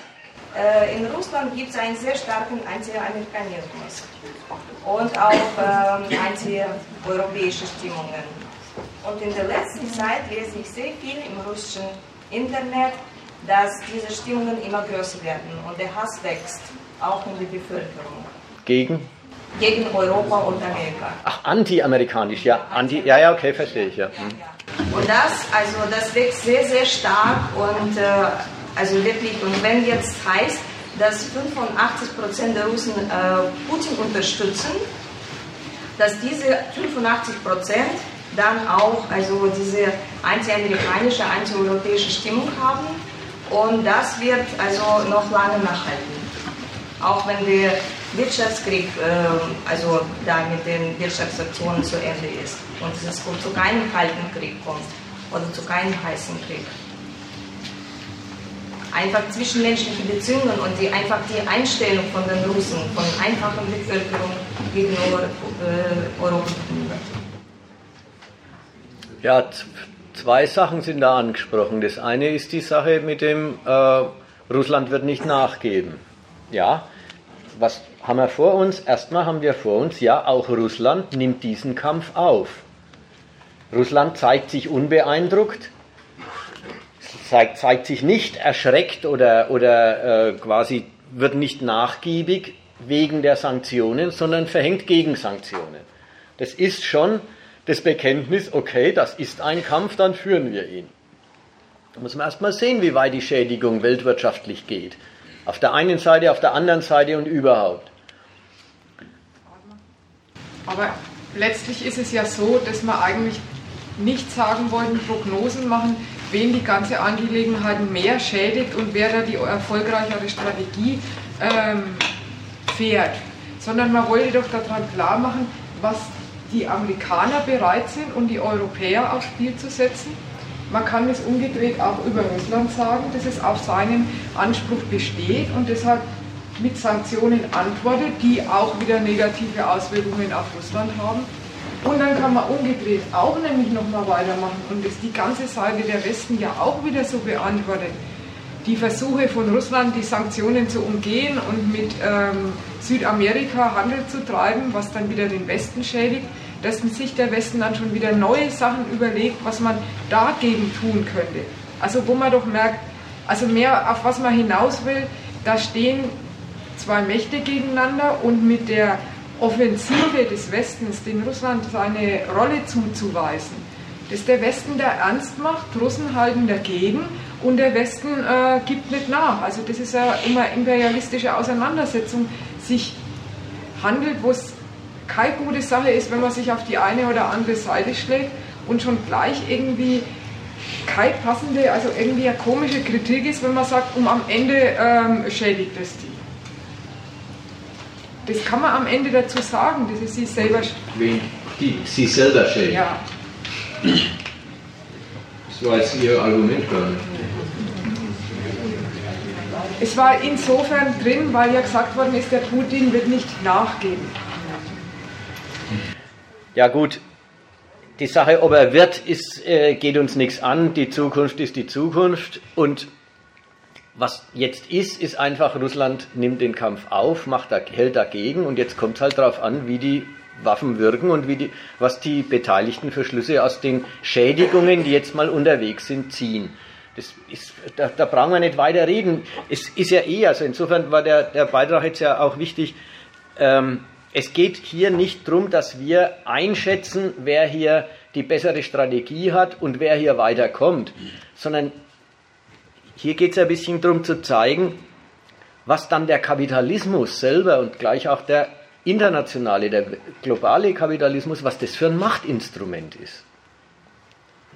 Speaker 9: äh, in Russland gibt es einen sehr starken Anti-Amerikanismus und auch ähm, anti-europäische Stimmungen. Und in der letzten Zeit lese ich sehr viel im russischen Internet, dass diese Stimmungen immer größer werden und der Hass wächst, auch in der Bevölkerung.
Speaker 1: Gegen?
Speaker 9: Gegen Europa und Amerika.
Speaker 1: Ach, anti-amerikanisch, ja. Anti, ja, ja, okay, verstehe ich, ja.
Speaker 9: Hm. Und das, also das wächst sehr, sehr stark und äh, also wirklich, und wenn jetzt heißt, dass 85 Prozent der Russen äh, Putin unterstützen, dass diese 85 Prozent dann auch also diese anti-amerikanische, anti-europäische Stimmung haben und das wird also noch lange nachhalten. Auch wenn der Wirtschaftskrieg äh, also da mit den Wirtschaftsaktionen zu Ende ist und es zu keinem kalten Krieg kommt oder zu keinem heißen Krieg einfach zwischenmenschliche Beziehungen und die einfach die Einstellung von den Russen, von einfachen Bevölkerung gegenüber äh, Europa.
Speaker 1: Ja, zwei Sachen sind da angesprochen. Das eine ist die Sache mit dem, äh, Russland wird nicht nachgeben. Ja, was haben wir vor uns? Erstmal haben wir vor uns, ja, auch Russland nimmt diesen Kampf auf. Russland zeigt sich unbeeindruckt, zeigt, zeigt sich nicht erschreckt oder, oder äh, quasi wird nicht nachgiebig wegen der Sanktionen, sondern verhängt Gegensanktionen. Das ist schon das Bekenntnis, okay, das ist ein Kampf, dann führen wir ihn. Da muss man erstmal sehen, wie weit die Schädigung weltwirtschaftlich geht. Auf der einen Seite, auf der anderen Seite und überhaupt.
Speaker 3: Aber letztlich ist es ja so, dass wir eigentlich nicht sagen wollen, Prognosen machen, wen die ganze Angelegenheit mehr schädigt und wer da die erfolgreichere Strategie ähm, fährt, sondern man wollte doch daran klar machen, was die Amerikaner bereit sind und die Europäer aufs Spiel zu setzen. Man kann es umgedreht auch über Russland sagen, dass es auf seinen Anspruch besteht und deshalb mit Sanktionen antwortet, die auch wieder negative Auswirkungen auf Russland haben. Und dann kann man umgedreht auch nämlich nochmal weitermachen und das die ganze Seite der Westen ja auch wieder so beantwortet. Die Versuche von Russland, die Sanktionen zu umgehen und mit ähm, Südamerika Handel zu treiben, was dann wieder den Westen schädigt, dass sich der Westen dann schon wieder neue Sachen überlegt, was man dagegen tun könnte. Also wo man doch merkt, also mehr auf was man hinaus will, da stehen zwei Mächte gegeneinander und mit der Offensive des Westens, den Russland seine Rolle zuzuweisen, dass der Westen da ernst macht, Russen halten dagegen und der Westen äh, gibt nicht nach. Also das ist ja immer imperialistische Auseinandersetzung, sich handelt, wo es keine gute Sache ist, wenn man sich auf die eine oder andere Seite schlägt und schon gleich irgendwie keine passende, also irgendwie eine komische Kritik ist, wenn man sagt, um am Ende ähm, schädigt es die. Das kann man am Ende dazu sagen, dass es sie selber.
Speaker 1: Wen? Die, sie selber schädigt.
Speaker 3: Ja.
Speaker 1: Das war jetzt Ihr Argument nicht.
Speaker 3: Es war insofern drin, weil ja gesagt worden ist, der Putin wird nicht nachgeben.
Speaker 1: Ja gut, die Sache, ob er wird, ist, äh, geht uns nichts an. Die Zukunft ist die Zukunft. Und was jetzt ist, ist einfach, Russland nimmt den Kampf auf, macht, hält dagegen und jetzt kommt es halt darauf an, wie die Waffen wirken und wie die, was die Beteiligten für Schlüsse aus den Schädigungen, die jetzt mal unterwegs sind, ziehen. Das ist, da, da brauchen wir nicht weiter reden. Es ist ja eh, also insofern war der, der Beitrag jetzt ja auch wichtig. Ähm, es geht hier nicht darum, dass wir einschätzen, wer hier die bessere Strategie hat und wer hier weiterkommt, sondern hier geht es ein bisschen darum zu zeigen, was dann der Kapitalismus selber und gleich auch der internationale, der globale Kapitalismus, was das für ein Machtinstrument ist.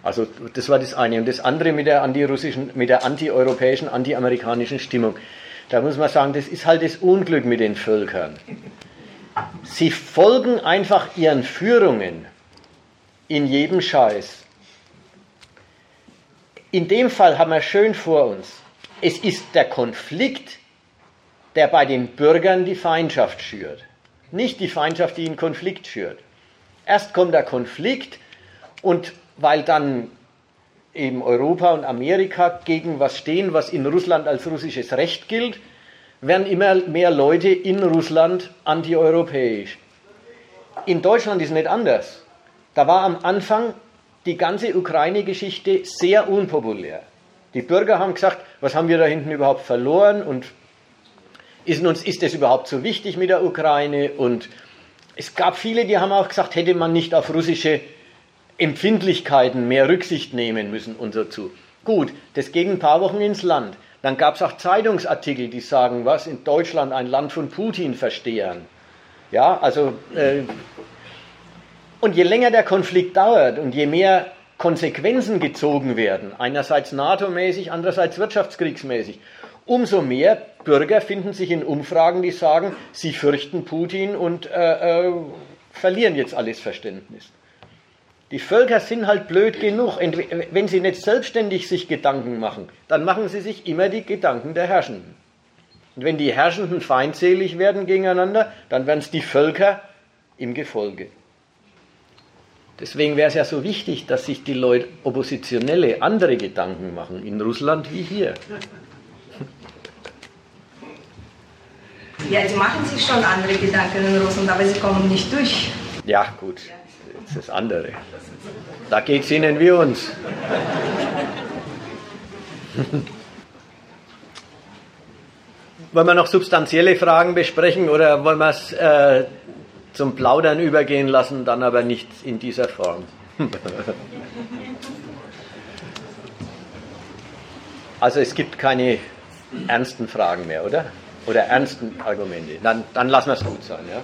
Speaker 1: Also das war das eine. Und das andere mit der antirussischen, mit der antieuropäischen, antiamerikanischen Stimmung. Da muss man sagen, das ist halt das Unglück mit den Völkern. Sie folgen einfach ihren Führungen in jedem Scheiß. In dem Fall haben wir schön vor uns, es ist der Konflikt, der bei den Bürgern die Feindschaft schürt, nicht die Feindschaft, die einen Konflikt schürt. Erst kommt der Konflikt und weil dann eben Europa und Amerika gegen was stehen, was in Russland als russisches Recht gilt, werden immer mehr Leute in Russland antieuropäisch. In Deutschland ist es nicht anders. Da war am Anfang die ganze Ukraine-Geschichte sehr unpopulär. Die Bürger haben gesagt, was haben wir da hinten überhaupt verloren und ist uns ist es überhaupt so wichtig mit der Ukraine? Und es gab viele, die haben auch gesagt, hätte man nicht auf russische Empfindlichkeiten mehr Rücksicht nehmen müssen und so zu. Gut, das geht ein paar Wochen ins Land. Dann gab es auch Zeitungsartikel, die sagen, was in Deutschland ein Land von Putin verstehen. Ja, also äh, Und je länger der Konflikt dauert und je mehr Konsequenzen gezogen werden, einerseits NATO-mäßig, andererseits wirtschaftskriegsmäßig, umso mehr Bürger finden sich in Umfragen, die sagen, sie fürchten Putin und äh, äh, verlieren jetzt alles Verständnis. Die Völker sind halt blöd genug. Wenn sie nicht selbstständig sich Gedanken machen, dann machen sie sich immer die Gedanken der Herrschenden. Und wenn die Herrschenden feindselig werden gegeneinander, dann werden es die Völker im Gefolge. Deswegen wäre es ja so wichtig, dass sich die Leute Oppositionelle andere Gedanken machen, in Russland wie hier.
Speaker 9: Ja, sie machen sich schon andere Gedanken in Russland, aber sie kommen nicht durch.
Speaker 1: Ja, gut, das ist das andere. Da geht es Ihnen wie uns. wollen wir noch substanzielle Fragen besprechen oder wollen wir es äh, zum Plaudern übergehen lassen, dann aber nicht in dieser Form. also es gibt keine ernsten Fragen mehr, oder? Oder ernsten Argumente. Dann, dann lassen wir es gut sein, ja?